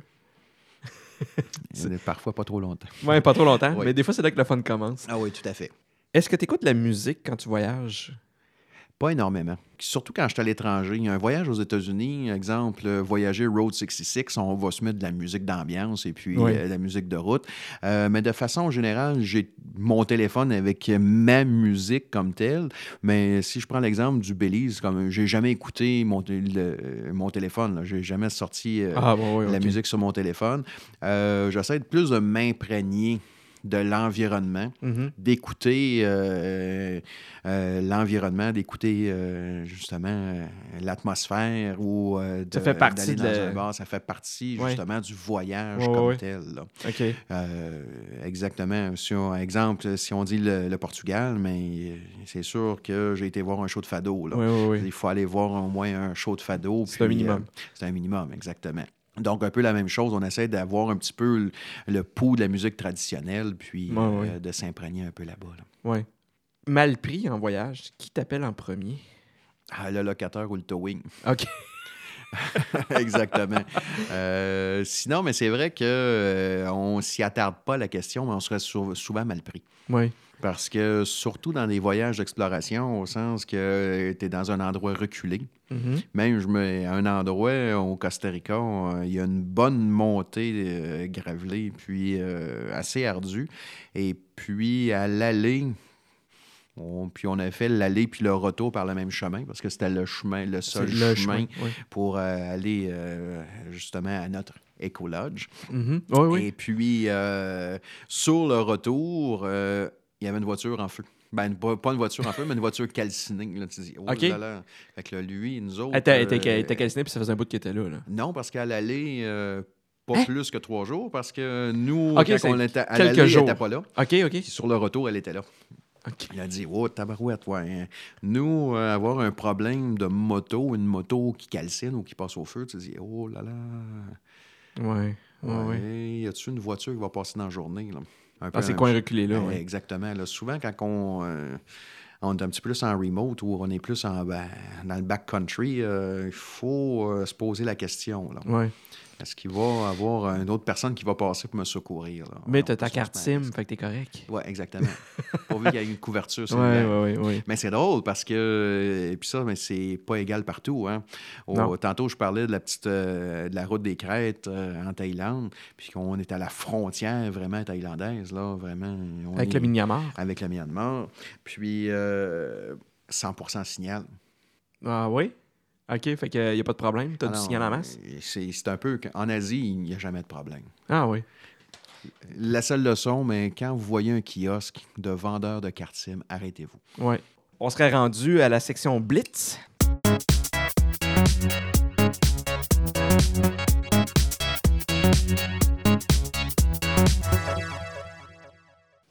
Speaker 2: C'est Parfois pas trop longtemps.
Speaker 1: Ouais, pas trop longtemps,
Speaker 2: Oui.
Speaker 1: mais des fois, c'est là que le fun commence.
Speaker 2: Ah oui, tout à fait.
Speaker 1: Est-ce que tu écoutes la musique quand tu voyages?
Speaker 2: Pas énormément. Surtout quand je suis à l'étranger. Un voyage aux États-Unis, exemple, euh, voyager Road 66, on va se mettre de la musique d'ambiance et puis
Speaker 1: Oui.
Speaker 2: euh, de la musique de route. Euh, mais de façon générale, j'ai mon téléphone avec ma musique comme telle. Mais si je prends l'exemple du Belize, comme j'ai jamais écouté mon, le- mon téléphone, j'ai jamais sorti euh,
Speaker 1: Ah, bon, oui,
Speaker 2: la musique sur mon téléphone. Euh, J'essaie de plus de m'imprégner de l'environnement
Speaker 1: Mhm.
Speaker 2: d'écouter euh, euh, l'environnement, d'écouter euh, justement l'atmosphère ou
Speaker 1: Ça fait partie de
Speaker 2: dans
Speaker 1: la-
Speaker 2: un bar. Ça fait partie
Speaker 1: Ouais.
Speaker 2: justement du voyage
Speaker 1: Ouais,
Speaker 2: comme
Speaker 1: ouais.
Speaker 2: tel. là. Exactement. Si on, exemple, si on dit le, le Portugal, mais c'est sûr que j'ai été voir un show de fado. là. Il faut aller voir au moins un show de fado.
Speaker 1: C'est un minimum.
Speaker 2: c'est un minimum, exactement. Donc, un peu la même chose. On essaie d'avoir un petit peu le, le pouls de la musique traditionnelle, puis
Speaker 1: Ouais,
Speaker 2: euh,
Speaker 1: ouais.
Speaker 2: de s'imprégner un peu là-bas. là.
Speaker 1: Ouais. Mal pris en voyage, qui t'appelle en premier?
Speaker 2: Ah, le locataire ou le towing.
Speaker 1: OK.
Speaker 2: Exactement. Euh, sinon, mais c'est vrai que euh, on s'y attarde pas à la question, mais on serait sou- souvent mal pris.
Speaker 1: Oui.
Speaker 2: Parce que surtout dans des voyages d'exploration, au sens que tu es dans un endroit reculé,
Speaker 1: Mhm.
Speaker 2: Même je me, à un endroit au Costa Rica, on- il y a une bonne montée euh, gravelée, puis euh, assez ardue. Et puis à l'aller, on, puis on a fait l'aller puis le retour par le même chemin, parce que c'était le chemin, le seul
Speaker 1: le
Speaker 2: chemin,
Speaker 1: oui.
Speaker 2: pour euh, aller euh, justement à notre Eco Lodge.
Speaker 1: Mhm. Oui, oui.
Speaker 2: Et puis euh, sur le retour, il y avait une voiture en feu. Ben, pas, pas une voiture en feu, mais une voiture calcinée. Là, tu dis, oh
Speaker 1: OK.
Speaker 2: là là. Fait que là, lui, nous autres.
Speaker 1: Elle était-
Speaker 2: euh,
Speaker 1: était calcinée, puis ça faisait un bout qui était là. là.
Speaker 2: non, parce qu'à l'aller, euh, Pas
Speaker 1: Hein?
Speaker 2: plus que trois jours parce que nous, quand on était à
Speaker 1: quelques
Speaker 2: l'aller, elle
Speaker 1: jours.
Speaker 2: n'était pas là.
Speaker 1: OK, OK.
Speaker 2: Sur le retour, elle était là.
Speaker 1: OK.
Speaker 2: Il a dit Oh, tabarouette, ouais. hein. Nous, euh, avoir un problème de moto, une moto qui calcine ou qui passe au feu, tu dis Oh là là.
Speaker 1: Ouais. Ouais, ouais.
Speaker 2: Ouais, y a-tu une voiture qui va passer dans la journée? Là?
Speaker 1: Dans ces coins reculés, là.
Speaker 2: Euh,
Speaker 1: ouais.
Speaker 2: Exactement. Là, souvent, quand on, euh, on est un petit peu plus en remote ou on est plus en, ben, dans le backcountry, euh, il faut euh, se poser la question. Là.
Speaker 1: Ouais.
Speaker 2: Est-ce qu'il va y avoir une autre personne qui va passer pour me secourir? Là?
Speaker 1: Mais t'as
Speaker 2: peut
Speaker 1: ta carte SIM, fait que t'es correct.
Speaker 2: à- Ouais, exactement. Pourvu qu'il y ait une couverture cellulaire.
Speaker 1: ouais, ouais, ouais.
Speaker 2: Mais c'est drôle parce que, et puis ça, mais c'est pas égal partout. Hein. Tantôt, je parlais de la petite, euh, de la route des crêtes euh, en Thaïlande, puis qu'on est à la frontière vraiment thaïlandaise, là, vraiment. on
Speaker 1: Avec
Speaker 2: est-
Speaker 1: le Myanmar.
Speaker 2: Avec le Myanmar. Puis, euh, 100% signal.
Speaker 1: Ah oui? OK, fait qu'il n'y a pas de problème. T'as du
Speaker 2: Alors,
Speaker 1: signal en masse?
Speaker 2: euh, C'est c'est un peu... En Asie, il n'y a jamais de problème.
Speaker 1: Ah oui.
Speaker 2: La seule leçon, mais quand vous voyez un kiosque de vendeur de cartes SIM, arrêtez-vous.
Speaker 1: Ouais. On serait rendu à la section Blitz.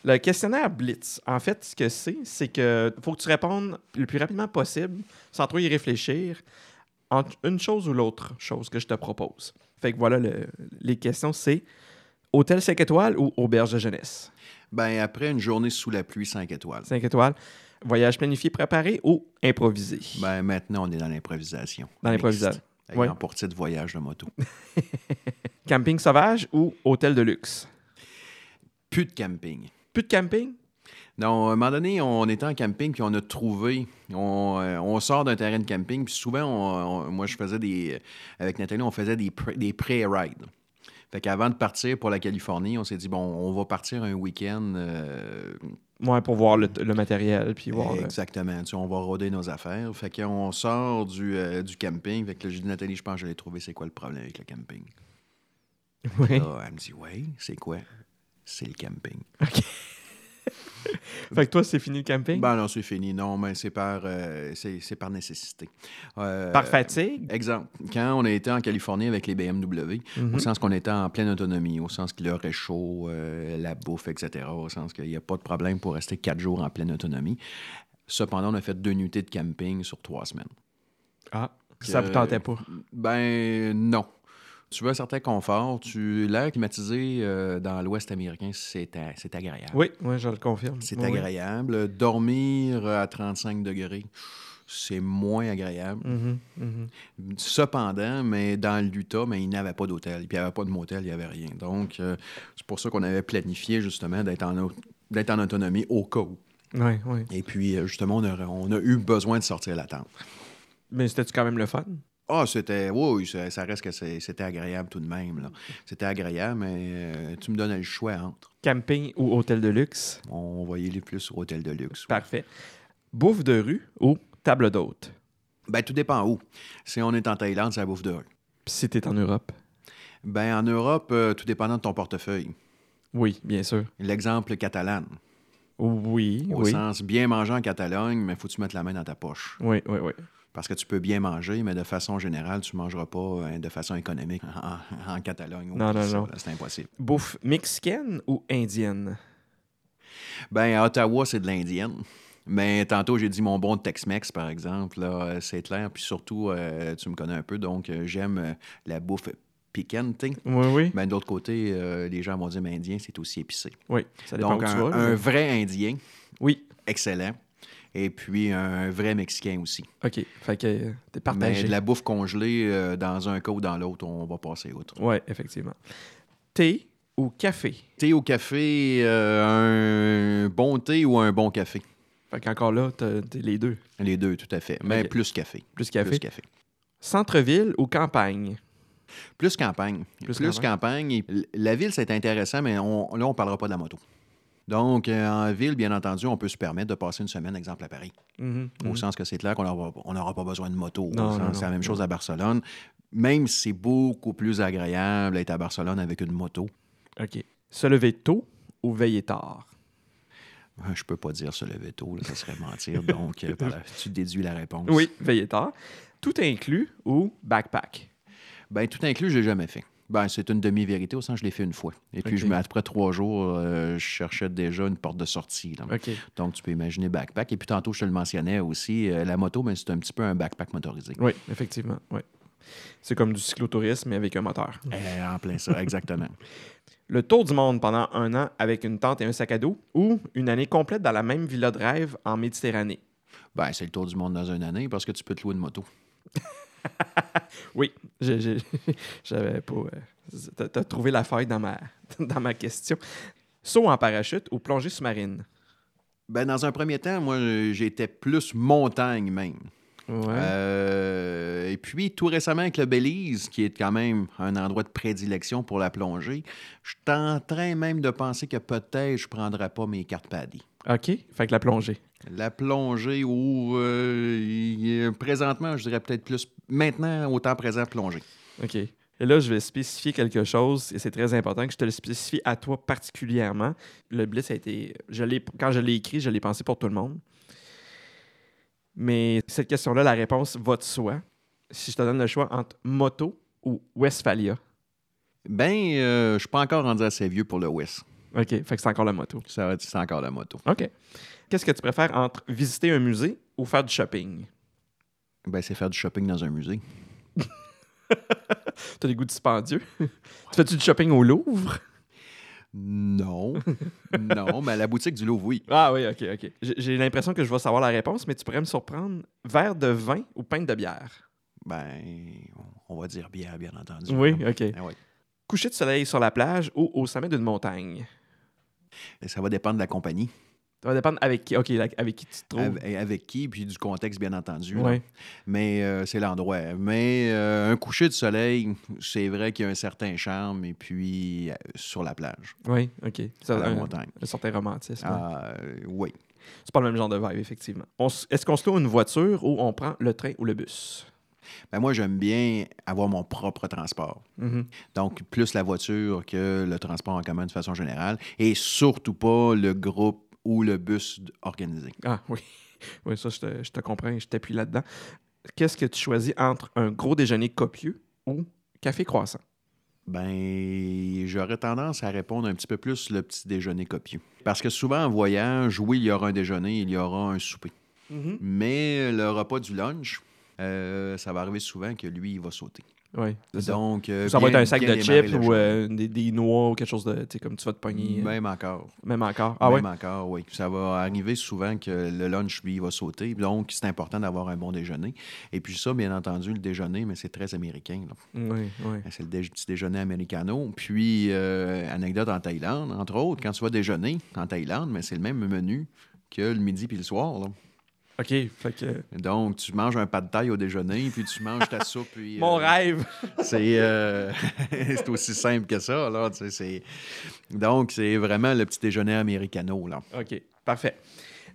Speaker 1: Le questionnaire Blitz, en fait, ce que c'est, c'est que faut que tu répondes le plus rapidement possible, sans trop y réfléchir, entre une chose ou l'autre chose que je te propose. Fait que voilà, le- les questions, c'est hôtel 5 étoiles ou auberge de jeunesse?
Speaker 2: Ben, après une journée sous la pluie, 5 étoiles.
Speaker 1: 5 étoiles. Voyage planifié, préparé ou improvisé?
Speaker 2: Ben, maintenant, on est dans l'improvisation.
Speaker 1: Dans l'improvisation.
Speaker 2: Ayant
Speaker 1: Ouais.
Speaker 2: pour titre voyage de moto.
Speaker 1: Camping sauvage ou hôtel de luxe?
Speaker 2: Plus de camping.
Speaker 1: Plus de camping?
Speaker 2: Non, à un moment donné, on était en camping, puis on a trouvé. On, euh, on sort d'un terrain de camping, puis souvent, on- on- moi, je faisais des. Avec Nathalie, on faisait des, pré- des pré-rides. Fait qu'avant de partir pour la Californie, on s'est dit, bon, on va partir un week-end. euh,
Speaker 1: Ouais, pour voir le, le matériel, puis voir... le-
Speaker 2: exactement. Tu sais, on va roder nos affaires. Fait qu'on sort du, euh, du camping. Fait que là, j'ai dit, Nathalie, je pense que je l'ai trouvé, c'est quoi le problème avec le camping?
Speaker 1: Oui.
Speaker 2: Là, elle me dit, oui, c'est quoi? C'est le camping.
Speaker 1: Fait que toi, c'est fini le camping?
Speaker 2: Ben non, c'est fini. Non, mais c'est par, euh, c'est, par nécessité. Euh,
Speaker 1: Par fatigue?
Speaker 2: Exemple, quand on a été en Californie avec les BMW,
Speaker 1: Mhm.
Speaker 2: au sens qu'on était en pleine autonomie, au sens qu'il aurait chaud, euh, la bouffe, etc., au sens qu'il n'y a pas de problème pour rester quatre jours en pleine autonomie. Cependant, on a fait deux nuitées de camping sur trois semaines.
Speaker 1: Ah, ça vous
Speaker 2: Euh,
Speaker 1: tentait pas?
Speaker 2: Ben non. Tu veux un certain confort. Tu, l'air climatisé euh, dans l'Ouest américain, c'est, agréable.
Speaker 1: Oui, oui, je le confirme.
Speaker 2: C'est
Speaker 1: Oui,
Speaker 2: agréable. Dormir à 35 degrés, c'est moins agréable.
Speaker 1: Mhm, mhm.
Speaker 2: Cependant, mais dans l'Utah, mais il n'y avait pas d'hôtel. Puis il n'y avait pas de motel, il n'y avait rien. Donc, euh, c'est pour ça qu'on avait planifié justement d'être en, d'être en autonomie au cas où.
Speaker 1: Oui, oui.
Speaker 2: Et puis, euh, justement, on a, on a eu besoin de sortir la tente.
Speaker 1: Mais c'était-tu quand même le fun?
Speaker 2: Ah, c'était. Oui, ça, ça reste que c'était agréable tout de même. là. C'était agréable, mais euh, tu me donnais le choix entre.
Speaker 1: Camping ou hôtel de luxe?
Speaker 2: On va y aller plus sur hôtel de luxe.
Speaker 1: Parfait. Bouffe de rue ou table d'hôte?
Speaker 2: Ben, tout dépend où. Si on est en Thaïlande, c'est la bouffe de rue.
Speaker 1: Puis si t'es en Europe?
Speaker 2: Ben, en Europe, euh, tout dépendant de ton portefeuille.
Speaker 1: Oui, bien sûr.
Speaker 2: L'exemple catalane.
Speaker 1: Oui,
Speaker 2: Au
Speaker 1: oui.
Speaker 2: sens bien manger en Catalogne, mais faut que tu mettes la main dans ta poche.
Speaker 1: Oui, oui, oui.
Speaker 2: Parce que tu peux bien manger, mais de façon générale, tu ne mangeras pas euh, de façon économique en, en Catalogne.
Speaker 1: Non, non, non.
Speaker 2: C'est impossible.
Speaker 1: Bouffe mexicaine ou indienne?
Speaker 2: Ben, à Ottawa, c'est de l'indienne. Mais tantôt, j'ai dit mon bon Tex-Mex, par exemple. Là, euh, c'est clair. Puis surtout, euh, tu me connais un peu, donc euh, j'aime euh, la bouffe piquante.
Speaker 1: Oui, oui.
Speaker 2: Ben, de l'autre côté, les gens vont dire, mais indien, c'est aussi épicé.
Speaker 1: Oui, ça dépend
Speaker 2: Donc,
Speaker 1: où tu
Speaker 2: un,
Speaker 1: vas.
Speaker 2: un vrai indien,
Speaker 1: Oui,
Speaker 2: excellent. Et puis, un vrai mexicain aussi.
Speaker 1: OK. Fait que euh, t'es
Speaker 2: Mais
Speaker 1: partagé.
Speaker 2: de la bouffe congelée euh, dans un cas ou dans l'autre, on va passer outre.
Speaker 1: Oui, effectivement. Thé ou café?
Speaker 2: Thé au café, euh, un bon thé ou un bon café?
Speaker 1: Fait qu'encore là, t'as les deux.
Speaker 2: Les deux, tout à fait. Mais plus café.
Speaker 1: Plus café?
Speaker 2: Plus café.
Speaker 1: Centre-ville ou campagne?
Speaker 2: Plus campagne.
Speaker 1: Plus
Speaker 2: Plus, campagne. La ville, c'est intéressant, mais on, là, on ne parlera pas de la moto. Donc, euh, en ville, bien entendu, on peut se permettre de passer une semaine, exemple, à Paris.
Speaker 1: Mhm,
Speaker 2: Au
Speaker 1: mhm.
Speaker 2: sens que c'est clair qu'on n'aura pas besoin de moto. C'est la même chose à Barcelone. Même si c'est beaucoup plus agréable d'être à Barcelone avec une moto.
Speaker 1: OK. Se lever tôt ou veiller tard?
Speaker 2: Euh, Je peux pas dire se lever tôt, là, ça serait mentir. Donc, euh, la- tu déduis la réponse.
Speaker 1: Oui, veiller tard. Tout inclus ou backpack?
Speaker 2: Ben, tout inclus, je l'ai jamais fait. Ben, c'est une demi-vérité, au sens je l'ai fait une fois. Et puis, je après trois jours, euh, je cherchais déjà une porte de sortie. là. Donc, tu peux imaginer backpack. Et puis, tantôt, je te le mentionnais aussi, euh, la moto, ben, c'est un petit peu un backpack motorisé.
Speaker 1: Oui, effectivement. Oui. C'est comme du cyclotourisme, mais avec un moteur.
Speaker 2: Euh, en plein ça, exactement.
Speaker 1: Le tour du monde pendant un an avec une tente et un sac à dos ou une année complète dans la même villa de rêve en Méditerranée?
Speaker 2: ben, c'est le tour du monde dans une année parce que tu peux te louer une moto.
Speaker 1: Oui, j'avais pas. euh, t'as- trouvé la faille dans ma, dans ma question. Saut en parachute ou plongée sous-marine?
Speaker 2: Ben, dans un premier temps, moi, j'étais plus montagne même.
Speaker 1: Ouais.
Speaker 2: Euh, et puis, tout récemment, avec le Belize, qui est quand même un endroit de prédilection pour la plongée, je suis en train même de penser que peut-être je ne prendrais pas mes cartes paddy.
Speaker 1: OK. Fait que la plongée.
Speaker 2: La plongée ou euh, présentement, je dirais peut-être plus maintenant, au temps présent, plongée.
Speaker 1: OK. Et là, je vais spécifier quelque chose, et c'est très important que je te le spécifie à toi particulièrement. Le Blitz a été. Je quand je l'ai écrit, je l'ai pensé pour tout le monde. Mais cette question-là, la réponse va de soi. Si je te donne le choix entre moto ou Westphalia.
Speaker 2: Ben, euh, je suis pas encore rendu assez vieux pour le West.
Speaker 1: OK. Fait que c'est encore la moto.
Speaker 2: Ça va être- c'est encore la moto.
Speaker 1: OK. Qu'est-ce que tu préfères entre visiter un musée ou faire du shopping?
Speaker 2: Ben, c'est faire du shopping dans un musée.
Speaker 1: T'as des goûts dispendieux. tu fais-tu du shopping au Louvre?
Speaker 2: Non. non, mais à la boutique du Louvre, oui.
Speaker 1: Ah oui, OK, OK. J'ai- J'ai l'impression que je vais savoir la réponse, mais tu pourrais me surprendre. Verre de vin ou pinte de bière?
Speaker 2: Ben, on va dire bière, bien entendu.
Speaker 1: Oui, OK.
Speaker 2: Oui.
Speaker 1: Coucher de soleil sur la plage ou au sommet d'une montagne?
Speaker 2: Et Ça va dépendre de la compagnie.
Speaker 1: Ça va dépendre avec qui, OK, la- avec qui tu te trouves.
Speaker 2: Avec, avec qui, puis du contexte, bien entendu.
Speaker 1: Ouais.
Speaker 2: Mais euh, c'est l'endroit. Mais euh, un coucher de soleil, c'est vrai qu'il y a un certain charme, et puis euh, sur la plage,
Speaker 1: Oui, OK. Ça,
Speaker 2: à la
Speaker 1: un,
Speaker 2: montagne.
Speaker 1: un certain romantisme.
Speaker 2: Ah, euh, oui.
Speaker 1: C'est pas le même genre de vibe, effectivement. Est-ce qu'on se loue une voiture ou on prend le train ou le bus?
Speaker 2: Ben, moi, j'aime bien avoir mon propre transport.
Speaker 1: Mhm.
Speaker 2: Donc, plus la voiture que le transport en commun de façon générale, et surtout pas le groupe ou le bus organisé.
Speaker 1: Ah oui. Oui, ça, je te, je te comprends, je t'appuie là-dedans. Qu'est-ce que tu choisis entre un gros déjeuner copieux ou café croissant?
Speaker 2: Ben, j'aurais tendance à répondre un petit peu plus le petit déjeuner copieux. Parce que souvent, en voyage, oui, il y aura un déjeuner, il y aura un souper. Mais le repas du lunch, euh, ça va arriver souvent que lui, il va sauter.
Speaker 1: Oui.
Speaker 2: Donc, euh,
Speaker 1: Ça va être un sac de chips ou euh, des, des noix ou quelque chose de. Tu sais, comme tu vas te pogner.
Speaker 2: Même encore.
Speaker 1: Même encore. Ah ouais?
Speaker 2: Même encore, oui. Ça va arriver souvent que le lunch, lui, il va sauter. Donc, c'est important d'avoir un bon déjeuner. Et puis ça, bien entendu, le déjeuner, mais c'est très américain. là.
Speaker 1: Oui, oui.
Speaker 2: C'est le dé- petit déjeuner americano. Puis, euh, anecdote en Thaïlande, entre autres, quand tu vas déjeuner en Thaïlande, mais c'est le même menu que le midi puis le soir. là.
Speaker 1: OK, fait que.
Speaker 2: Donc, tu manges un pas de taille au déjeuner, puis tu manges ta soupe. Puis,
Speaker 1: Mon
Speaker 2: euh,
Speaker 1: rêve!
Speaker 2: C'est euh, c'est aussi simple que ça. Là, tu sais, c'est- Donc, c'est vraiment le petit déjeuner americano. Là.
Speaker 1: OK, parfait.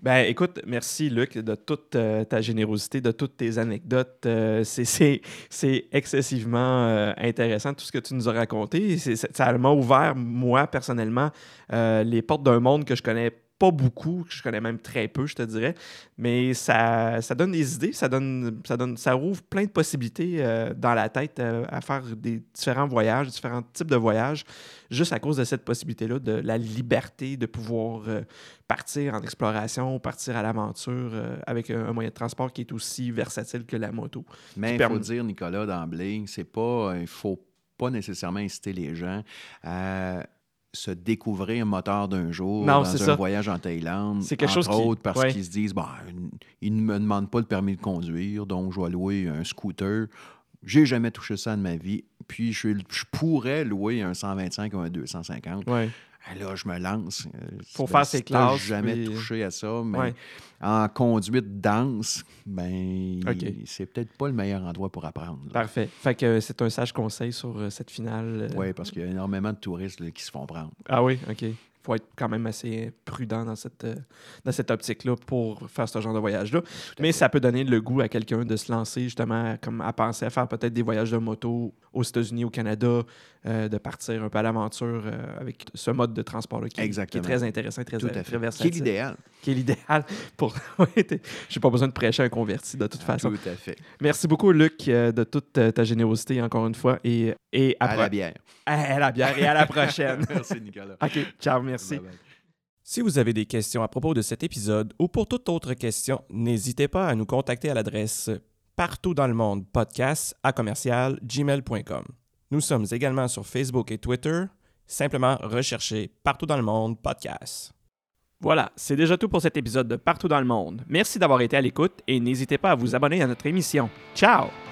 Speaker 1: Ben, écoute, merci, Luc, de toute euh, ta générosité, de toutes tes anecdotes. Euh, c'est- c'est c'est excessivement euh, intéressant, tout ce que tu nous as raconté. C'est- Ça m'a ouvert, moi, personnellement, les portes d'un monde que je connais pas beaucoup, que je connais même très peu, je te dirais. Mais ça, ça donne des idées, ça donne, ça donne, ça ouvre plein de possibilités euh, dans la tête euh, à faire des différents voyages, différents types de voyages, juste à cause de cette possibilité-là, de la liberté de pouvoir euh, partir en exploration, partir à l'aventure avec un, un moyen de transport qui est aussi versatile que la moto.
Speaker 2: Mais il
Speaker 1: permet-
Speaker 2: faut dire, Nicolas, d'emblée, c'est pas. Il faut pas nécessairement inciter les gens à se découvrir un moteur d'un jour
Speaker 1: Non,
Speaker 2: dans un
Speaker 1: ça.
Speaker 2: voyage en Thaïlande.
Speaker 1: C'est quelque
Speaker 2: entre
Speaker 1: chose qui-
Speaker 2: autres parce
Speaker 1: ouais.
Speaker 2: qu'ils se disent, bah, ils ne me demandent pas le permis de conduire, donc je vais louer un scooter. J'ai jamais touché ça de ma vie. Puis je, je pourrais louer un 125 ou un 250.
Speaker 1: Ouais.
Speaker 2: Ah, Là, je me lance. Euh,
Speaker 1: Faut
Speaker 2: ben,
Speaker 1: faire ses classes,
Speaker 2: jamais
Speaker 1: puis-
Speaker 2: touché à ça, mais
Speaker 1: Ouais.
Speaker 2: en conduite dense, ben, c'est peut-être pas le meilleur endroit pour apprendre. là.
Speaker 1: Parfait. Fait que c'est un sage conseil sur euh, cette finale. euh.
Speaker 2: Oui, parce qu'il y a énormément de touristes là, qui se font prendre.
Speaker 1: Ah oui, OK. Faut être quand même assez prudent dans cette, euh, dans cette optique-là pour faire ce genre de voyage-là. Mais ça peut donner le goût à quelqu'un de se lancer justement comme à penser à faire peut-être des voyages de moto aux États-Unis, au Canada, euh, de partir un peu à l'aventure euh, avec ce mode de transport-là qui, qui est très intéressant, très,
Speaker 2: Tout à
Speaker 1: très.
Speaker 2: Qui est l'idéal.
Speaker 1: Qui est l'idéal pour... J'ai pas besoin de prêcher un converti de toute façon.
Speaker 2: Tout à fait.
Speaker 1: Merci beaucoup, Luc, euh, de toute ta générosité, encore une fois. Et, et à,
Speaker 2: À la bière.
Speaker 1: à la bière et à la prochaine.
Speaker 2: Merci, Nicolas.
Speaker 1: OK, ciao, merci.
Speaker 2: Bye bye.
Speaker 3: Si vous avez des questions à propos de cet épisode ou pour toute autre question, n'hésitez pas à nous contacter à l'adresse partout dans le monde podcast à commercial gmail.com. Nous sommes également sur Facebook et Twitter. Simplement recherchez partout dans le monde podcast.
Speaker 1: Voilà, c'est déjà tout pour cet épisode de Partout dans le monde. Merci d'avoir été à l'écoute et n'hésitez pas à vous abonner à notre émission. Ciao!